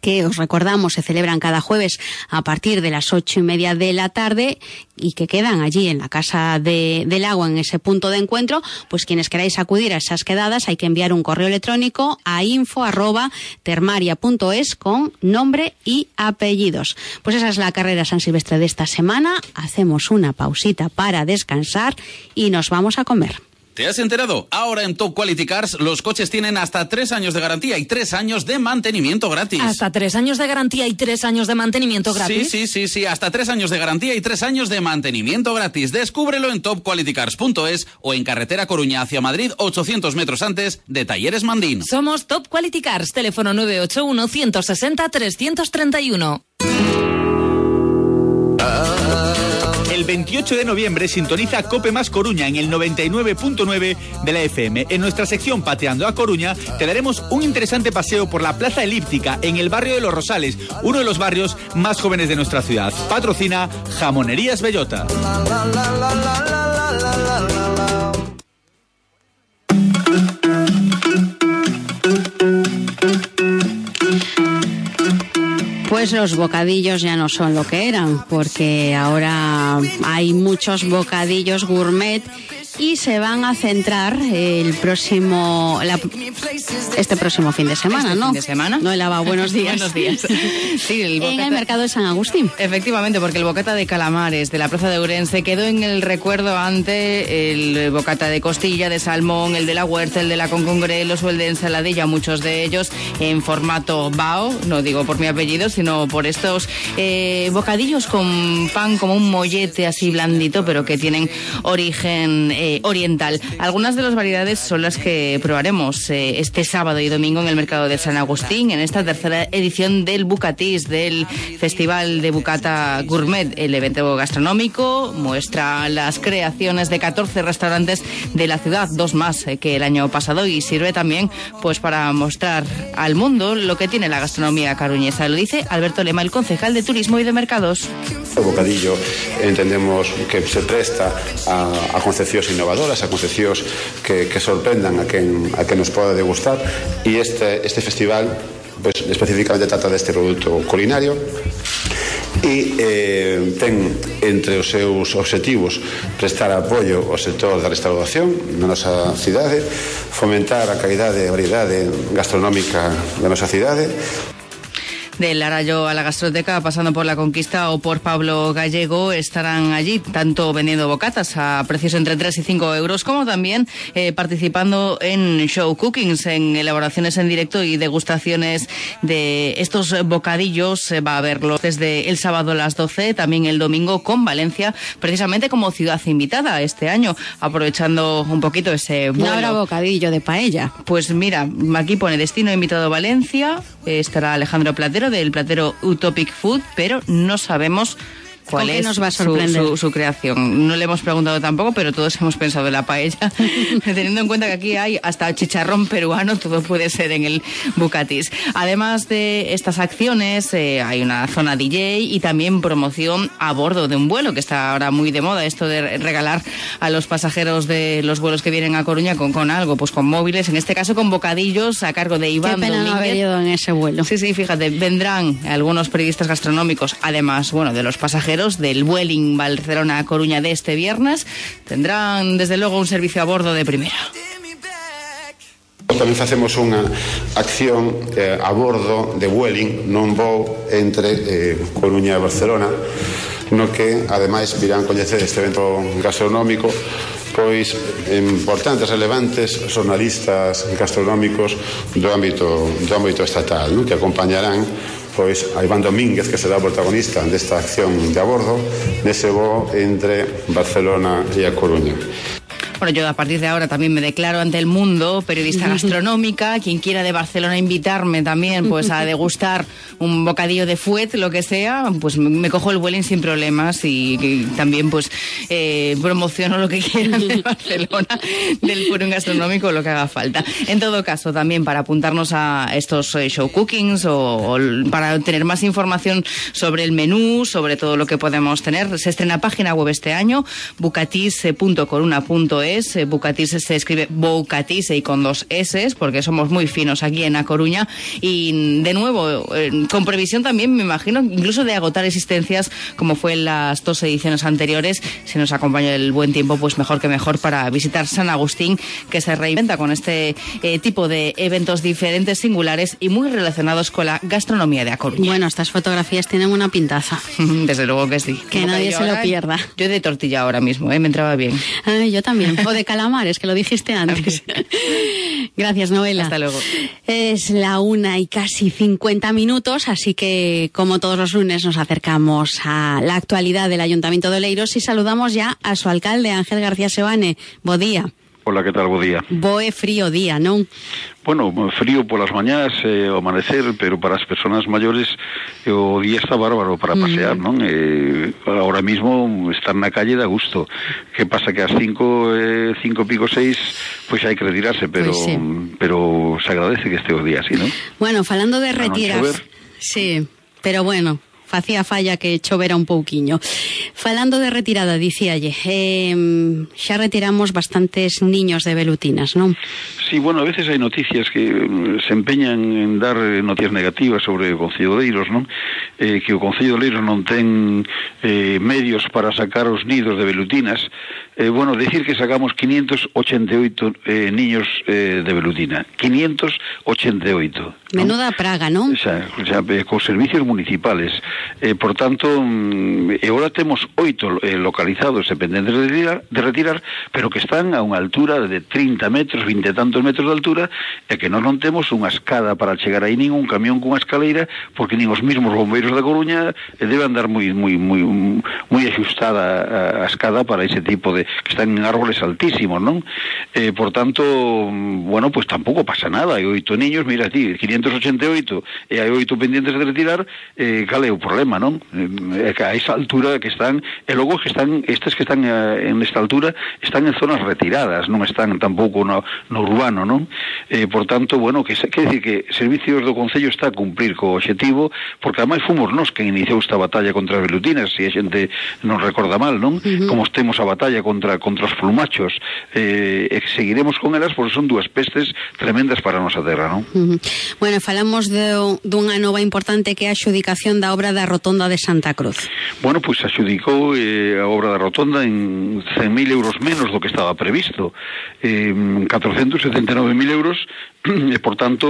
que os recordamos se celebran cada jueves a partir de las ocho y media de la tarde y que quedan allí en la Casa de, del Agua, en ese punto de encuentro, pues quienes queráis acudir a esas quedadas hay que enviar un correo electrónico a info arroba termaria.es con nombre y apellidos. Pues esa es la carrera San Silvestre de esta semana. Hacemos una pausita para descansar y nos vamos a comer. ¿Te has enterado? Ahora en Top Quality Cars los coches tienen hasta tres años de garantía y tres años de mantenimiento gratis. ¿Hasta tres años de garantía y tres años de mantenimiento gratis? Sí, sí, sí, sí, hasta tres años de garantía y tres años de mantenimiento gratis. Descúbrelo en topqualitycars.es o en carretera Coruña hacia Madrid, 800 metros antes de Talleres Mandín. Somos Top Quality Cars, teléfono 981 160 331. El 28 de noviembre sintoniza Cope Más Coruña en el 99.9 de la FM. En nuestra sección Pateando a Coruña te daremos un interesante paseo por la Plaza Elíptica en el barrio de Los Rosales, uno de los barrios más jóvenes de nuestra ciudad. Patrocina Jamonerías Bellota. Pues los bocadillos ya no son lo que eran, porque ahora hay muchos bocadillos gourmet y se van a centrar el próximo, la- este próximo fin de semana, Este ¿no? fin de semana. No, Lava, buenos días. Buenos días. Sí, el En el bocata- mercado de San Agustín. Efectivamente, porque el bocata de calamares de la Plaza de Ourense quedó en el recuerdo ante el bocata de costilla, de salmón, el de la huerta, el de la con congrelos o el de ensaladilla, muchos de ellos en formato bao, no digo por mi apellido, sino por estos eh, bocadillos con pan como un mollete así blandito, pero que tienen origen eh, oriental. Algunas de las variedades son las que probaremos eh, este sábado y domingo en el mercado de San Agustín, en esta tercera edición del Bucatís, del Festival de Bucata Gourmet. El evento gastronómico muestra las creaciones de 14 restaurantes de la ciudad, dos más eh, que el año pasado, y sirve también pues para mostrar al mundo lo que tiene la gastronomía caruñesa. Lo dice Alberto Lema, el concejal de Turismo y de Mercados. O bocadillo entendemos que se presta a, a concepcións innovadoras, acontecidos que, que sorprendan a quen, a quen nos poda degustar. E este, este festival pois, especificamente trata deste produto culinario e eh, ten entre os seus obxectivos prestar apoio ao sector da restauración na nosa cidade, fomentar a calidade e a variedade gastronómica da nosa cidade, Del Arayo a la Gastroteca, pasando por la Conquista o por Pablo Gallego, estarán allí tanto vendiendo bocatas a precios entre 3 y 5 euros, como también eh, participando en show cookings, en elaboraciones en directo y degustaciones de estos bocadillos. Eh, va a haberlos desde el sábado a las 12, también el domingo con Valencia, precisamente como ciudad invitada este año, aprovechando un poquito ese vuelo. habrá bocadillo de paella. Pues mira, aquí pone destino invitado Valencia, eh, estará Alejandro Platero del Platero Utopic Food, pero no sabemos cuál ¿Con qué es nos va a su- sorprender? Su, su creación. No le hemos preguntado tampoco, pero todos hemos pensado en la paella. Teniendo en cuenta que aquí hay hasta chicharrón peruano, todo puede ser en el Bucatis. Además de estas acciones, eh, hay una zona DJ y también promoción a bordo de un vuelo, que está ahora muy de moda, esto de regalar a los pasajeros de los vuelos que vienen a Coruña con, con algo, pues con móviles, en este caso con bocadillos a cargo de Qué Iván pena no Domínguez. haber ido en ese vuelo. Sí, sí, fíjate, vendrán algunos periodistas gastronómicos, además, bueno, de los pasajeros pasaxeros del Vueling Barcelona a Coruña de este viernes tendrán desde logo un servicio a bordo de primera. Tamén facemos unha acción eh, a bordo de Vueling non voo entre eh, Coruña e Barcelona no que ademais virán coñecer este evento gastronómico pois importantes, relevantes xornalistas gastronómicos do ámbito do ámbito estatal, non? que acompañarán pois a Iván Domínguez que será o protagonista desta acción de abordo nese voo entre Barcelona e a Coruña. Bueno, yo a partir de ahora también me declaro ante el mundo periodista gastronómica. Quien quiera de Barcelona invitarme también, pues a degustar un bocadillo de fuet, lo que sea, pues me, cojo el vueling sin problemas y, y también pues eh, promociono lo que quieran de Barcelona, del foro gastronómico, lo que haga falta. En todo caso, también para apuntarnos a estos eh, show cookings o, para tener más información sobre el menú, sobre todo lo que podemos tener, se estrena página web este año, bucatis.coruna.es. Eh, Bucatis se escribe Boucatis y con dos S, porque somos muy finos aquí en A Coruña. Y de nuevo, eh, con previsión también, me imagino, incluso de agotar existencias, como fue en las dos ediciones anteriores. Si nos acompaña el buen tiempo, pues mejor que mejor para visitar San Agustín, que se reinventa con este eh, tipo de eventos diferentes, singulares y muy relacionados con la gastronomía de A Coruña. Bueno, estas fotografías tienen una pintaza. Desde luego que sí. Que Como nadie yo se lo ahora- pierda. Yo de tortilla ahora mismo, ¿eh? me entraba bien. Ay, yo también. O de calamares, que lo dijiste antes. Gracias, Novela. Hasta luego. Es la una y casi 50 minutos, así que como todos los lunes nos acercamos a la actualidad del Ayuntamiento de Oleiros y saludamos ya a su alcalde, Ángel García Sebane. Bo día. Hola, que tal? Bo día. Boe frío día, non? Bueno, frío polas mañás, eh, o amanecer, pero para as persoas maiores eh, o día está bárbaro para Mm. pasear, non? Eh, ahora mismo estar na calle da gusto. Que pasa que ás cinco, eh, cinco pico seis, pois hai que retirarse, pero sí. pero se agradece que este o día así, non? Bueno, falando de retiras. Sí, pero bueno, facía falla que chovera un pouquiño. Falando de retirada, dicíalle, eh, xa retiramos bastantes niños de velutinas, non? Sí, bueno, a veces hai noticias que se empeñan en dar noticias negativas sobre o Concello de Leiros, non? Eh, que o Concello de Leiros non ten eh, medios para sacar os nidos de velutinas, Eh, bueno, decir que sacamos 588 eh, niños eh, de velutina. 588. Menuda praga, non? Xa, xa, eh, cos servicios municipales. Eh, por tanto, mm, agora temos oito eh, localizados pendentes de retirar, de retirar, pero que están a unha altura de 30 metros, 20 e tantos metros de altura, e que nós non temos unha escada para chegar aí, nin un camión cunha escaleira, porque nin os mismos bombeiros da Coruña deben andar moi moi moi moi axustada a, a escada para ese tipo de que están en árboles altísimos, non? Eh, por tanto, bueno, pues tampouco pasa nada, hai oito niños, mira ti, 588 e hai oito pendientes de retirar, eh, cal é o problema, non? Eh, a esa altura que están, e logo que están, estes que están eh, en esta altura, están en zonas retiradas, non están tampouco no, no urbano, non? Eh, por tanto, bueno, que, que decir que Servicios do Concello está a cumplir co objetivo, porque ademais fomos nós que iniciou esta batalla contra as velutinas, se a xente non recorda mal, non? Uh -huh. Como temos a batalla contra contra contra os plumachos eh, e seguiremos con elas porque son dúas pestes tremendas para a nosa terra, non? Uh -huh. Bueno, falamos de, dunha nova importante que é a xudicación da obra da Rotonda de Santa Cruz. Bueno, pois pues, axudicou eh, a obra da Rotonda en 100.000 euros menos do que estaba previsto. Eh, 479.000 euros e, por tanto,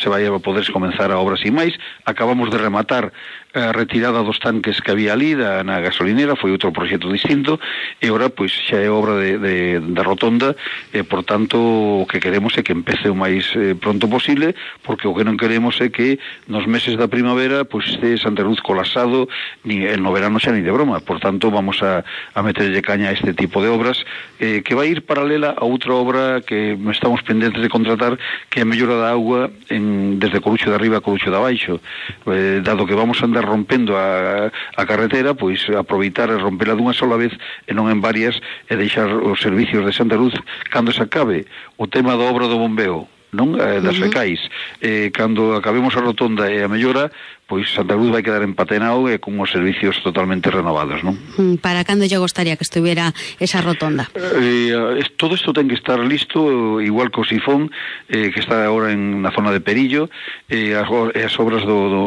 se vai a poder comenzar a obra sin máis. Acabamos de rematar a retirada dos tanques que había ali da, na gasolinera, foi outro proxecto distinto, e ora pois xa é obra de, de, da rotonda, e por tanto o que queremos é que empece o máis eh, pronto posible, porque o que non queremos é que nos meses da primavera pois este Santa Luz colapsado, ni no verano xa ni de broma, por tanto vamos a, a meterlle caña a este tipo de obras, eh, que vai ir paralela a outra obra que estamos pendentes de contratar, que a mellora da agua en, desde Coruxo de arriba a Coruxo de abaixo. Eh, dado que vamos a andar rompendo a, a carretera, pois aproveitar e rompela dunha sola vez e non en varias e deixar os servicios de Santa Luz cando se acabe o tema da obra do bombeo non eh, das fecais. Uh -huh. Eh, cando acabemos a rotonda e a mellora, pois Santa Cruz vai quedar empatenado e con os servicios totalmente renovados, non? Mm, para cando lle gostaría que estuviera esa rotonda? Eh, eh, todo isto ten que estar listo, igual que o sifón, eh, que está agora en na zona de Perillo, e eh, as, as obras do, do,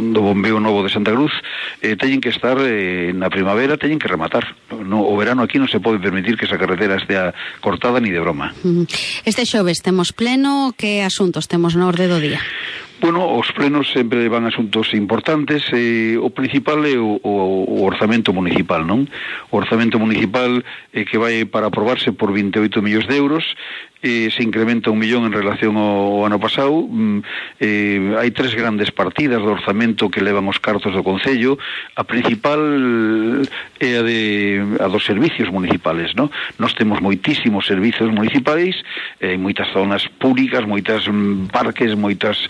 do bombeo novo de Santa Cruz, eh, teñen que estar eh, na primavera, teñen que rematar. No, o verano aquí non se pode permitir que esa carretera estea cortada ni de broma. Mm, este xoves temos pleno, que asuntos temos na orde do día? Bueno, os plenos sempre van asuntos importantes, eh, o principal é o, o, o orzamento municipal, non? O orzamento municipal eh, que vai para aprobarse por 28 millóns de euros, eh, se incrementa un millón en relación ao, ao ano pasado, mm, eh, hai tres grandes partidas do orzamento que levan os cartos do Concello, a principal eh, é a, de, a dos servicios municipales, non? Nos temos moitísimos servizos municipais, eh, moitas zonas públicas, moitas mm, parques, moitas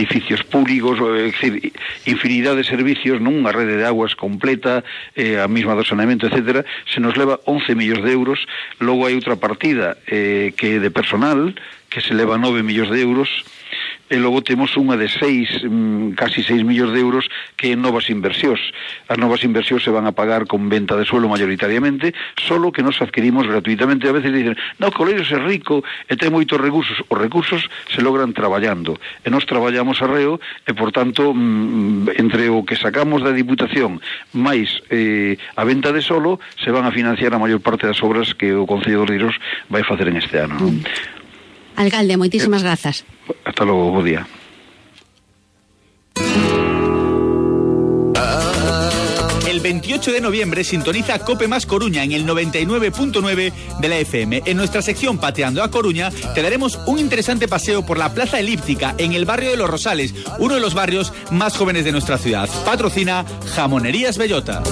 edificios públicos é dicir, infinidade de servicios nunha rede de aguas completa eh, a mesma do saneamento, etc se nos leva 11 millóns de euros. Logo hai outra partida eh, que de personal que se leva 9 millóns de euros e logo temos unha de 6, mm, casi 6 millóns de euros que é novas inversións. As novas inversións se van a pagar con venta de suelo mayoritariamente, solo que nos adquirimos gratuitamente. A veces dicen, no, Coleiros é rico e ten moitos recursos. Os recursos se logran traballando. E nos traballamos arreo e, por tanto, mm, entre o que sacamos da Diputación máis eh, a venta de solo, se van a financiar a maior parte das obras que o Concello de Riros vai facer en este ano. Non? Alcalde, moitísimas grazas. Hasta logo, bo día. El 28 de noviembre sintoniza Cope Más Coruña en el 99.9 de la FM. En nuestra sección Pateando a Coruña te daremos un interesante paseo por la Plaza Elíptica en el barrio de Los Rosales, uno de los barrios más jóvenes de nuestra ciudad. Patrocina Jamonerías Bellota.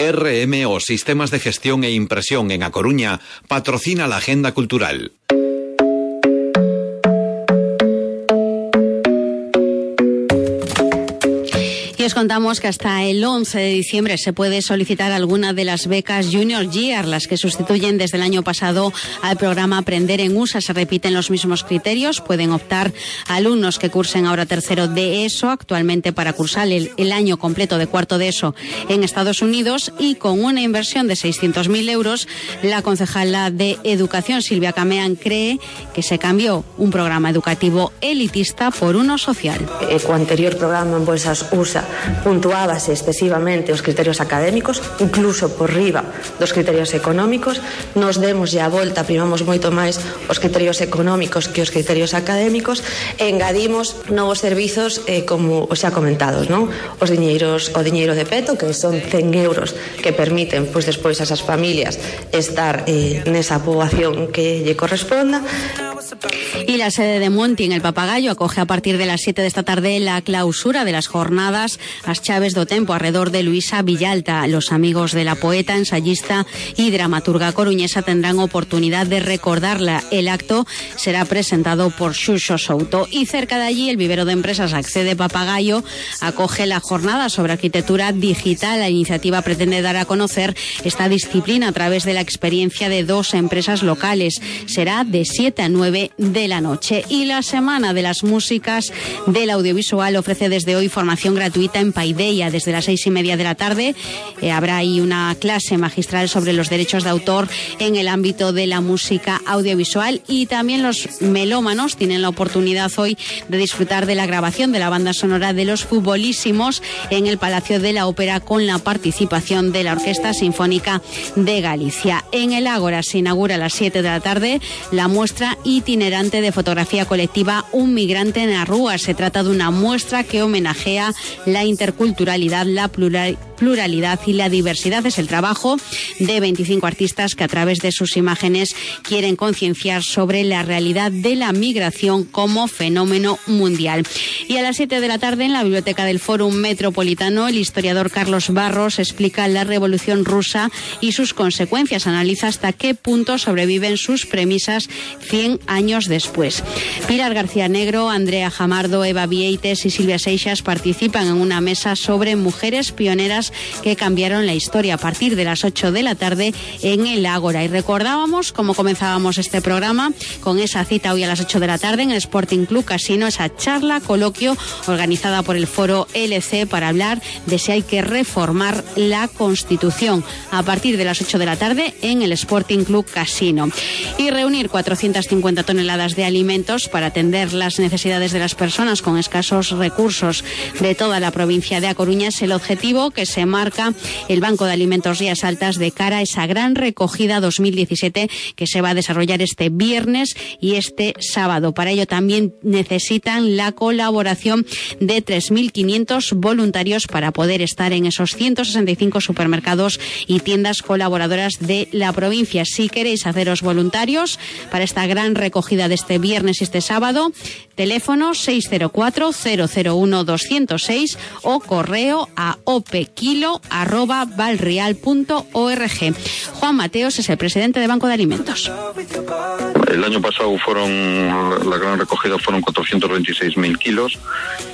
RMO Sistemas de Gestión e Impresión en A Coruña patrocina la Agenda Cultural. Contamos que hasta el 11 de diciembre se puede solicitar alguna de las becas Junior Year, las que sustituyen desde el año pasado al programa Aprender en USA. Se repiten los mismos criterios. Pueden optar alumnos que cursen ahora tercero de ESO, actualmente para cursar el, el año completo de cuarto de ESO en Estados Unidos y con una inversión de 600.000 euros, la concejala de Educación, Silvia Camean, cree que se cambió un programa educativo elitista por uno social. E co anterior programa en bolsas USA puntuábase excesivamente os criterios académicos, incluso por riba dos criterios económicos, nos demos ya a volta, primamos moito máis os criterios económicos que os criterios académicos, e engadimos novos servizos eh, como xa comentados, non? Os diñeiros, o diñeiro de peto, que son 100 euros que permiten pois despois a esas familias estar eh, nesa poboación que lle corresponda, Y la sede de Monti en el Papagayo acoge a partir de las 7 de esta tarde la clausura de las jornadas As Chaves do Tempo alrededor de Luisa Villalta. Los amigos de la poeta, ensayista y dramaturga coruñesa tendrán oportunidad de recordarla. El acto será presentado por Xuxo Souto. Y cerca de allí, el vivero de empresas Accede Papagayo acoge la jornada sobre arquitectura digital. La iniciativa pretende dar a conocer esta disciplina a través de la experiencia de dos empresas locales. Será de 7 a 9 de la noche. Y la Semana de las Músicas del Audiovisual ofrece desde hoy formación gratuita en Paideia. Desde las seis y media de la tarde eh, habrá ahí una clase magistral sobre los derechos de autor en el ámbito de la música audiovisual. Y también los melómanos tienen la oportunidad hoy de disfrutar de la grabación de la banda sonora de los futbolísimos en el Palacio de la Ópera con la participación de la Orquesta Sinfónica de Galicia. En el Ágora se inaugura a las 7 de la tarde la muestra itinerante de fotografía colectiva Un migrante en Arrúa. Se trata de una muestra que homenajea la interculturalidad, la plural pluralidad y la diversidad. Es el trabajo de 25 artistas que a través de sus imágenes quieren concienciar sobre la realidad de la migración como fenómeno mundial. Y a las 7 de la tarde en la biblioteca del Fórum Metropolitano, el historiador Carlos Barros explica la revolución rusa y sus consecuencias. Analiza hasta qué punto sobreviven sus premisas 100 años después. Pilar García Negro, Andrea Jamardo, Eva Vieites y Silvia Seixas participan en una mesa sobre mujeres pioneras que cambiaron la historia a partir de las 8 de la tarde en el Ágora. Y recordábamos cómo comenzábamos este programa con esa cita hoy a las 8 de la tarde en el Sporting Club Casino, esa charla, coloquio organizada por el Foro LC para hablar de si hay que reformar la Constitución a partir de las 8 de la tarde en el Sporting Club Casino. Y reunir 450 toneladas de alimentos para atender las necesidades de las personas con escasos recursos de toda la provincia de A Coruña es el objetivo que se marca el Banco de Alimentos Rías Altas de cara a esa gran recogida 2017 que se va a desarrollar este viernes y este sábado. Para ello también necesitan la colaboración de 3.500 voluntarios para poder estar en esos 165 supermercados y tiendas colaboradoras de la provincia. Si queréis haceros voluntarios para esta gran recogida de este viernes y este sábado, teléfono 604 001 206 o correo a valreal.org. Juan Mateos es el presidente de Banco de Alimentos. El año pasado fueron, la gran recogida fueron 426.000 kilos,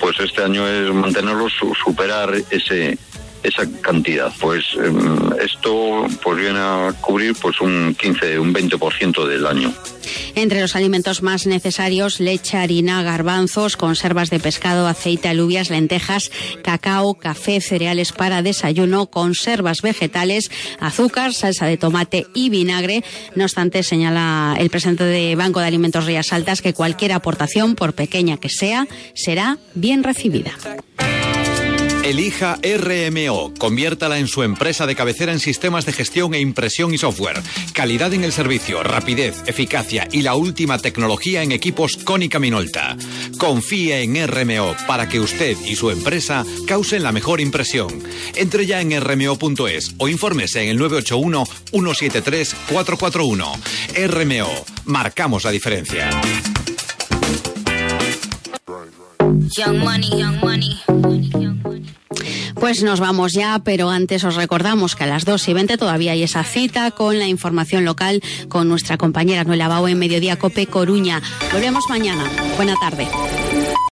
pues este año es mantenerlos, su- superar ese esa cantidad. Pues em, esto pues viene a cubrir pues un 15, un 20% del año. Entre los alimentos más necesarios, leche, harina, garbanzos, conservas de pescado, aceite, alubias, lentejas, cacao, café, cereales para desayuno, conservas vegetales, azúcar, salsa de tomate y vinagre. No obstante, señala el presidente de Banco de Alimentos Rías Altas que cualquier aportación, por pequeña que sea, será bien recibida. Elija RMO. Conviértala en su empresa de cabecera en sistemas de gestión e impresión y software. Calidad en el servicio, rapidez, eficacia y la última tecnología en equipos Cónica Minolta. Confíe en RMO para que usted y su empresa causen la mejor impresión. Entre ya en rmo.es o infórmese en el 981 173 441. RMO. Marcamos la diferencia. Young money, young money. Pues nos vamos ya, pero antes os recordamos que a las 2 y 20 todavía hay esa cita con la información local con nuestra compañera Noela Bau en Mediodía Cope Coruña. Volvemos mañana. Buena tarde.